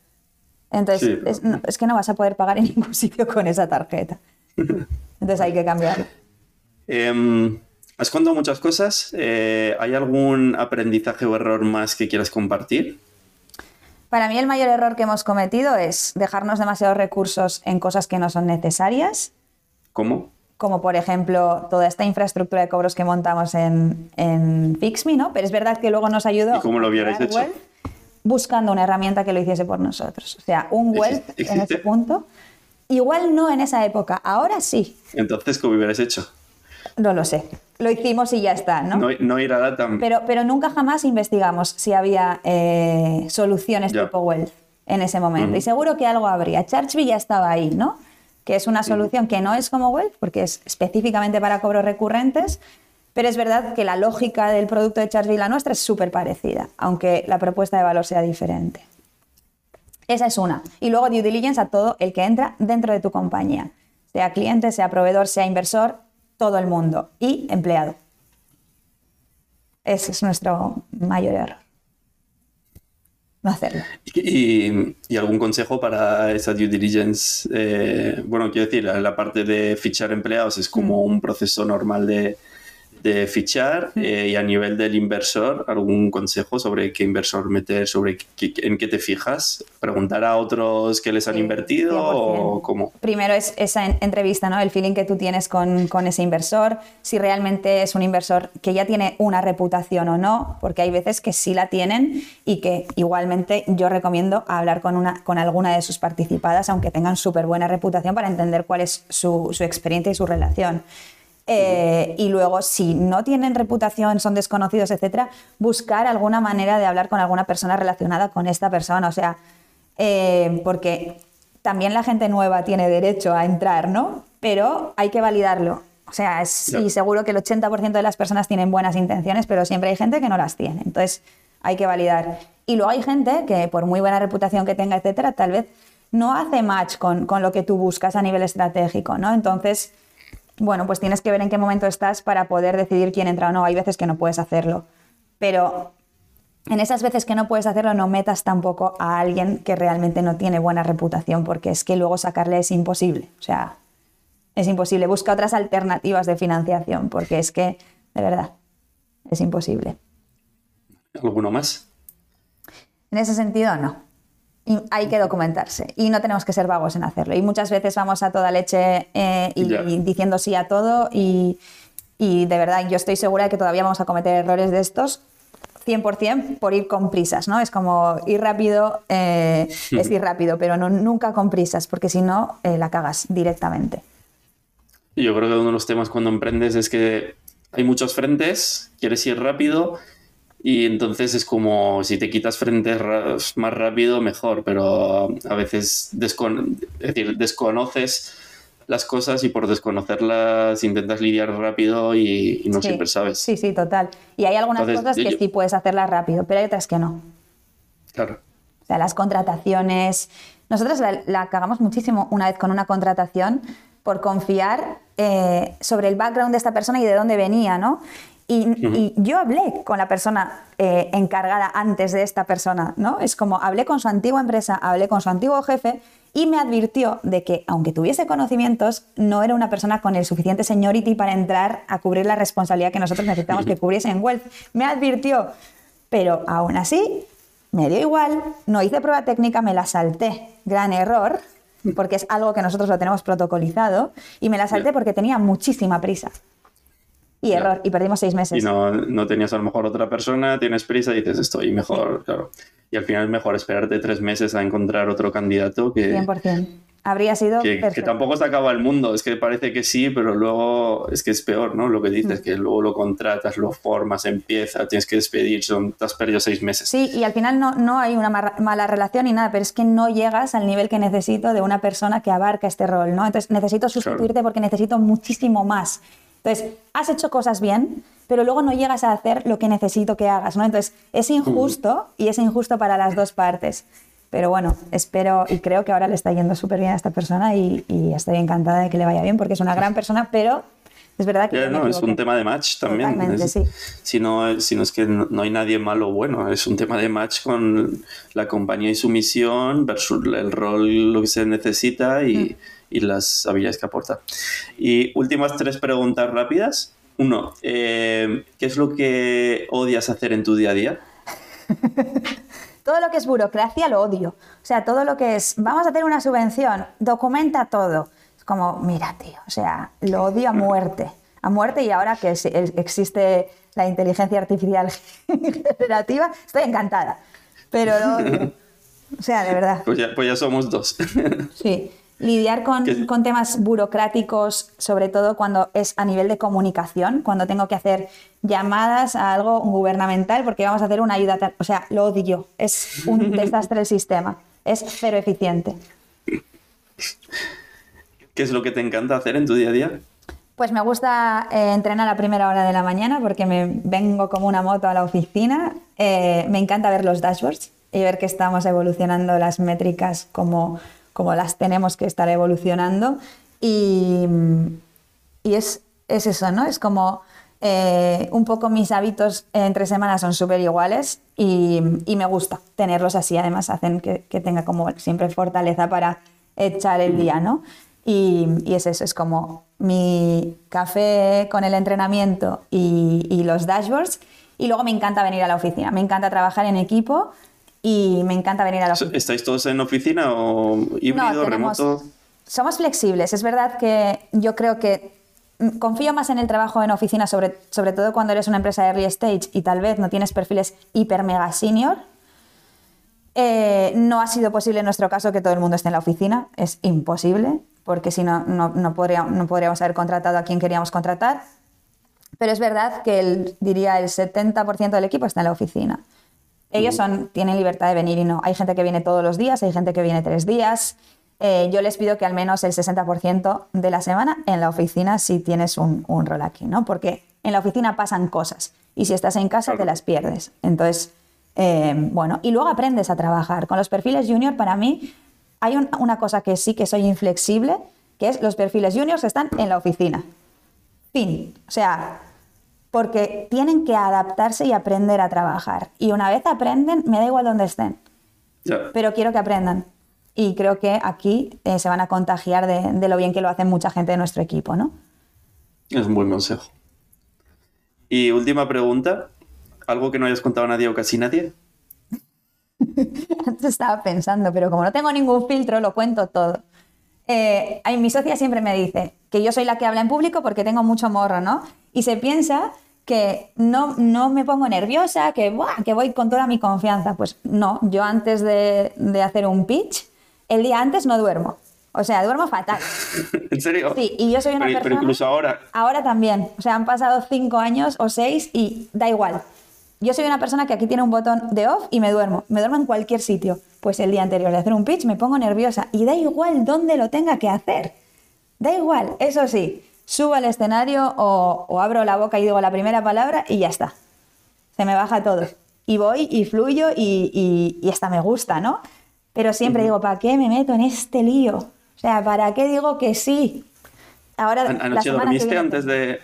Entonces, Sí. es, no- es que no vas a poder pagar en ningún sitio con esa tarjeta. Entonces hay que cambiarlo. Em, has contado muchas cosas. Eh, ¿Hay algún aprendizaje o error más que quieras compartir? Para mí el mayor error que hemos cometido es dejarnos demasiados recursos en cosas que no son necesarias ¿Cómo? como por ejemplo toda esta infraestructura de cobros que montamos en, en FixMe, ¿no? Pero es verdad que luego nos ayudó ¿Y cómo lo hubierais hecho? Buscando una herramienta que lo hiciese por nosotros. O sea, un ¿Existe- Wealth en ese punto. Igual no en esa época, ahora sí, Entonces, ¿qué hubierais hecho? No lo sé. Lo hicimos y ya está, ¿no? No, no ir a Latam. Pero, pero nunca jamás investigamos si había eh, soluciones Ya. tipo Wealth. en ese momento. Y seguro que algo habría. Chargebee ya estaba ahí, ¿no? Que es una solución que no es como Wealth, porque es específicamente para cobros recurrentes, pero es verdad que la lógica del producto de Chargebee y la nuestra es súper parecida, aunque la propuesta de valor sea diferente. Esa es una. Y luego due diligence a todo el que entra dentro de tu compañía, sea cliente, sea proveedor, sea inversor, todo el mundo y empleado. Ese es nuestro mayor error. No hacerlo. ¿Y, algún consejo para esa due diligence? Eh, bueno, quiero decir, la parte de fichar empleados es como mm. un proceso normal de, de fichar eh, y a nivel del inversor, algún consejo sobre qué inversor meter, sobre en qué te fijas, preguntar a otros que les han invertido o cómo. Primero es esa entrevista, ¿no? El feeling que tú tienes con, con, ese inversor, si realmente es un inversor que ya tiene una reputación o no, porque hay veces que sí la tienen y que igualmente yo recomiendo hablar con, una, con alguna de sus participadas, aunque tengan súper buena reputación, para entender cuál es su, su experiencia y su relación. Eh, y luego, si no tienen reputación, son desconocidos, etcétera, buscar alguna manera de hablar con alguna persona relacionada con esta persona. O sea, eh, porque también la gente nueva tiene derecho a entrar, ¿no? Pero hay que validarlo. O sea, es, y seguro que el 80% de las personas tienen buenas intenciones, pero siempre hay gente que no las tiene. Entonces, hay que validar. Y luego hay gente que, por muy buena reputación que tenga, etcétera, tal vez no hace match con, con lo que tú buscas a nivel estratégico, ¿no? Entonces, bueno, pues tienes que ver en qué momento estás para poder decidir quién entra o no. Hay veces que no puedes hacerlo, pero en esas veces que no puedes hacerlo no metas tampoco a alguien que realmente no tiene buena reputación, porque es que luego sacarle es imposible. O sea, es imposible. Busca otras alternativas de financiación, porque es que, de verdad, es imposible. ¿Alguno más? En ese sentido, no hay que documentarse y no tenemos que ser vagos en hacerlo. Y muchas veces vamos a toda leche eh, y, diciendo sí a todo y, de verdad yo estoy segura de que todavía vamos a cometer errores de estos 100% por ir con prisas, ¿no? Es como ir rápido, eh, es ir rápido, pero no, nunca con prisas, porque si no, eh, la cagas directamente. Yo creo que uno de los temas cuando emprendes es que hay muchos frentes, quieres ir rápido y entonces es como si te quitas frentes más rápido, mejor, pero a veces desconoces las cosas y por desconocerlas intentas lidiar rápido y, no siempre sabes. Sí, sí, total. Y hay algunas cosas que sí puedes hacerlas rápido, pero hay otras que no. Claro. O sea, las contrataciones. Nosotros la, cagamos muchísimo una vez con una contratación por confiar eh, sobre el background de esta persona y de dónde venía, ¿no? Y, yo hablé con la persona eh, encargada antes de esta persona, ¿no? Es como hablé con su antigua empresa, hablé con su antiguo jefe y me advirtió de que, aunque tuviese conocimientos, no era una persona con el suficiente seniority para entrar a cubrir la responsabilidad que nosotros necesitamos que cubriese en Wealth. Me advirtió, pero aún así me dio igual, no hice prueba técnica, me la salté. Gran error, porque es algo que nosotros lo tenemos protocolizado, y me la salté porque tenía muchísima prisa. Y error, y perdimos seis meses. Y no, no, tenías a lo mejor otra persona, tienes prisa y dices estoy mejor, claro. Y al final es mejor esperarte tres meses a encontrar otro candidato que... 100%. Habría sido... Que, que, tampoco se acaba el mundo, es que parece que sí, pero luego es que es peor, ¿no? Lo que dices, mm. que luego lo contratas, lo formas, empieza, tienes que despedir, son, te has perdido seis meses. Sí, y al final no, no hay una mala relación ni nada, pero es que no llegas al nivel que necesito de una persona que abarca este rol, ¿no? Entonces necesito sustituirte porque necesito muchísimo más. Entonces, has hecho cosas bien, pero luego no llegas a hacer lo que necesito que hagas, ¿no? Entonces, es injusto y es injusto para las dos partes. Pero bueno, espero y creo que ahora le está yendo súper bien a esta persona y, estoy encantada de que le vaya bien porque es una gran persona, pero es verdad que... no, es un tema de match también. sí. si, no, si no es que no, hay nadie malo o bueno, es un tema de match con la compañía y su misión versus el rol, lo que se necesita y... Mm y las habilidades que aporta. Y últimas tres preguntas rápidas. Uno, eh, ¿qué es lo que odias hacer en tu día a día? todo lo que es burocracia lo odio. O sea, todo lo que es, vamos a hacer una subvención, documenta todo. Es como, mira, tío, o sea, lo odio a muerte. A muerte y ahora que existe la inteligencia artificial generativa, estoy encantada. Pero lo odio. O sea, de verdad. Pues ya, pues ya somos dos. Sí lidiar con, con, temas burocráticos, sobre todo cuando es a nivel de comunicación, cuando tengo que hacer llamadas a algo gubernamental porque vamos a hacer una ayuda, o sea, lo odio, es un desastre el sistema. Es cero eficiente. ¿Qué es lo que te encanta hacer en tu día a día? Pues me gusta eh, entrenar a primera hora de la mañana porque me vengo como una moto a la oficina. Eh, me encanta ver los dashboards y ver que estamos evolucionando las métricas como, como las tenemos que estar evolucionando. Y, y es, es, eso, ¿no? Es como eh, un poco mis hábitos entre semanas son súper iguales y, y, me gusta tenerlos así. Además, hacen que, que, tenga como siempre fortaleza para echar el día, ¿no? Y, y, es eso, es como mi café con el entrenamiento y, y los dashboards. Y luego me encanta venir a la oficina, me encanta trabajar en equipo y me encanta venir a la oficina. ¿Estáis todos en oficina o híbrido, no, tenemos, remoto? Somos flexibles. Es verdad que yo creo que confío más en el trabajo en oficina, sobre, sobre todo cuando eres una empresa de early stage y tal vez no tienes perfiles hiper mega senior. Eh, no ha sido posible en nuestro caso que todo el mundo esté en la oficina, es imposible, porque si no, no, no, podríamos, no podríamos haber contratado a quien queríamos contratar. Pero es verdad que el, diría el 70% del equipo está en la oficina. Ellos son, tienen libertad de venir y no. Hay gente que viene todos los días, hay gente que viene tres días. Eh, yo les pido que al menos el 60% de la semana en la oficina si tienes un, un, rol aquí, ¿no? Porque en la oficina pasan cosas y si estás en casa te las pierdes. Entonces, eh, bueno, y luego aprendes a trabajar. Con los perfiles junior, para mí, hay un, una cosa que sí que soy inflexible, que es los perfiles juniors están en la oficina. Fin. O sea, porque tienen que adaptarse y aprender a trabajar. Y una vez aprenden, me da igual dónde estén, yeah. pero quiero que aprendan. Y creo que aquí eh, se van a contagiar de, de, lo bien que lo hacen mucha gente de nuestro equipo, ¿no? Es un buen consejo. Y última pregunta, ¿algo que no hayas contado a nadie o casi nadie? Antes estaba pensando, pero como no tengo ningún filtro, lo cuento todo. Eh, mi socia siempre me dice que yo soy la que habla en público porque tengo mucho morro, ¿no? Y se piensa que no, no me pongo nerviosa, que, ¡buah! que voy con toda mi confianza. Pues no, yo antes de, de hacer un pitch, el día antes no duermo. O sea, duermo fatal. ¿En serio? Sí, y yo soy una pero, persona... Pero incluso ahora. Ahora también. O sea, han pasado cinco años o seis y da igual. Yo soy una persona que aquí tiene un botón de off y me duermo. Me duermo en cualquier sitio. Pues el día anterior de hacer un pitch me pongo nerviosa y da igual dónde lo tenga que hacer. Da igual. Eso sí, subo al escenario o, o abro la boca y digo la primera palabra y ya está. Se me baja todo. Y voy y fluyo y, y, y hasta me gusta, ¿no? Pero siempre digo, ¿para qué me meto en este lío? O sea, ¿para qué digo que sí? Ahora, ¿Anoche dormiste viene... antes, de,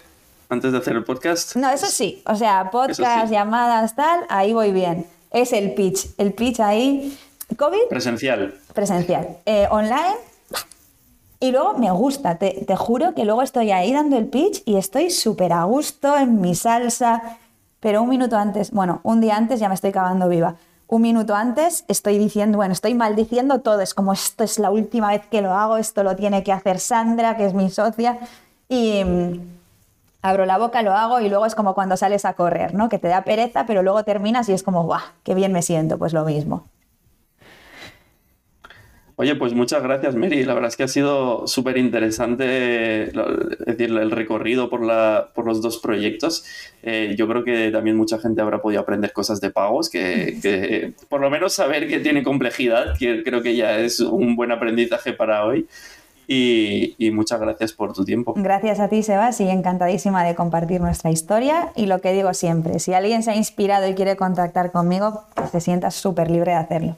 antes de hacer el podcast? No, eso sí. O sea, podcast, sí. llamadas, tal, ahí voy bien. Es el pitch. El pitch ahí. ¿COVID? Presencial. Presencial. Eh, online. Y luego me gusta. Te, te juro que luego estoy ahí dando el pitch y estoy súper a gusto en mi salsa. Pero un minuto antes, bueno, un día antes ya me estoy cagando viva un minuto antes estoy diciendo, bueno, estoy maldiciendo todo, es como esto es la última vez que lo hago, esto lo tiene que hacer Sandra, que es mi socia, y mmm, abro la boca, lo hago y luego es como cuando sales a correr, ¿no? Que te da pereza, pero luego terminas y es como, ¡guau! ¡Qué bien me siento! Pues lo mismo. Oye, pues muchas gracias, Mary. La verdad es que ha sido súper interesante decir, el recorrido por, la, por los dos proyectos. Eh, yo creo que también mucha gente habrá podido aprender cosas de pagos, que, que, por lo menos saber que tiene complejidad, que creo que ya es un buen aprendizaje para hoy. Y, y, muchas gracias por tu tiempo. Gracias a ti, Sebas, y encantadísima de compartir nuestra historia. Y lo que digo siempre, si alguien se ha inspirado y quiere contactar conmigo, pues te sientas súper libre de hacerlo.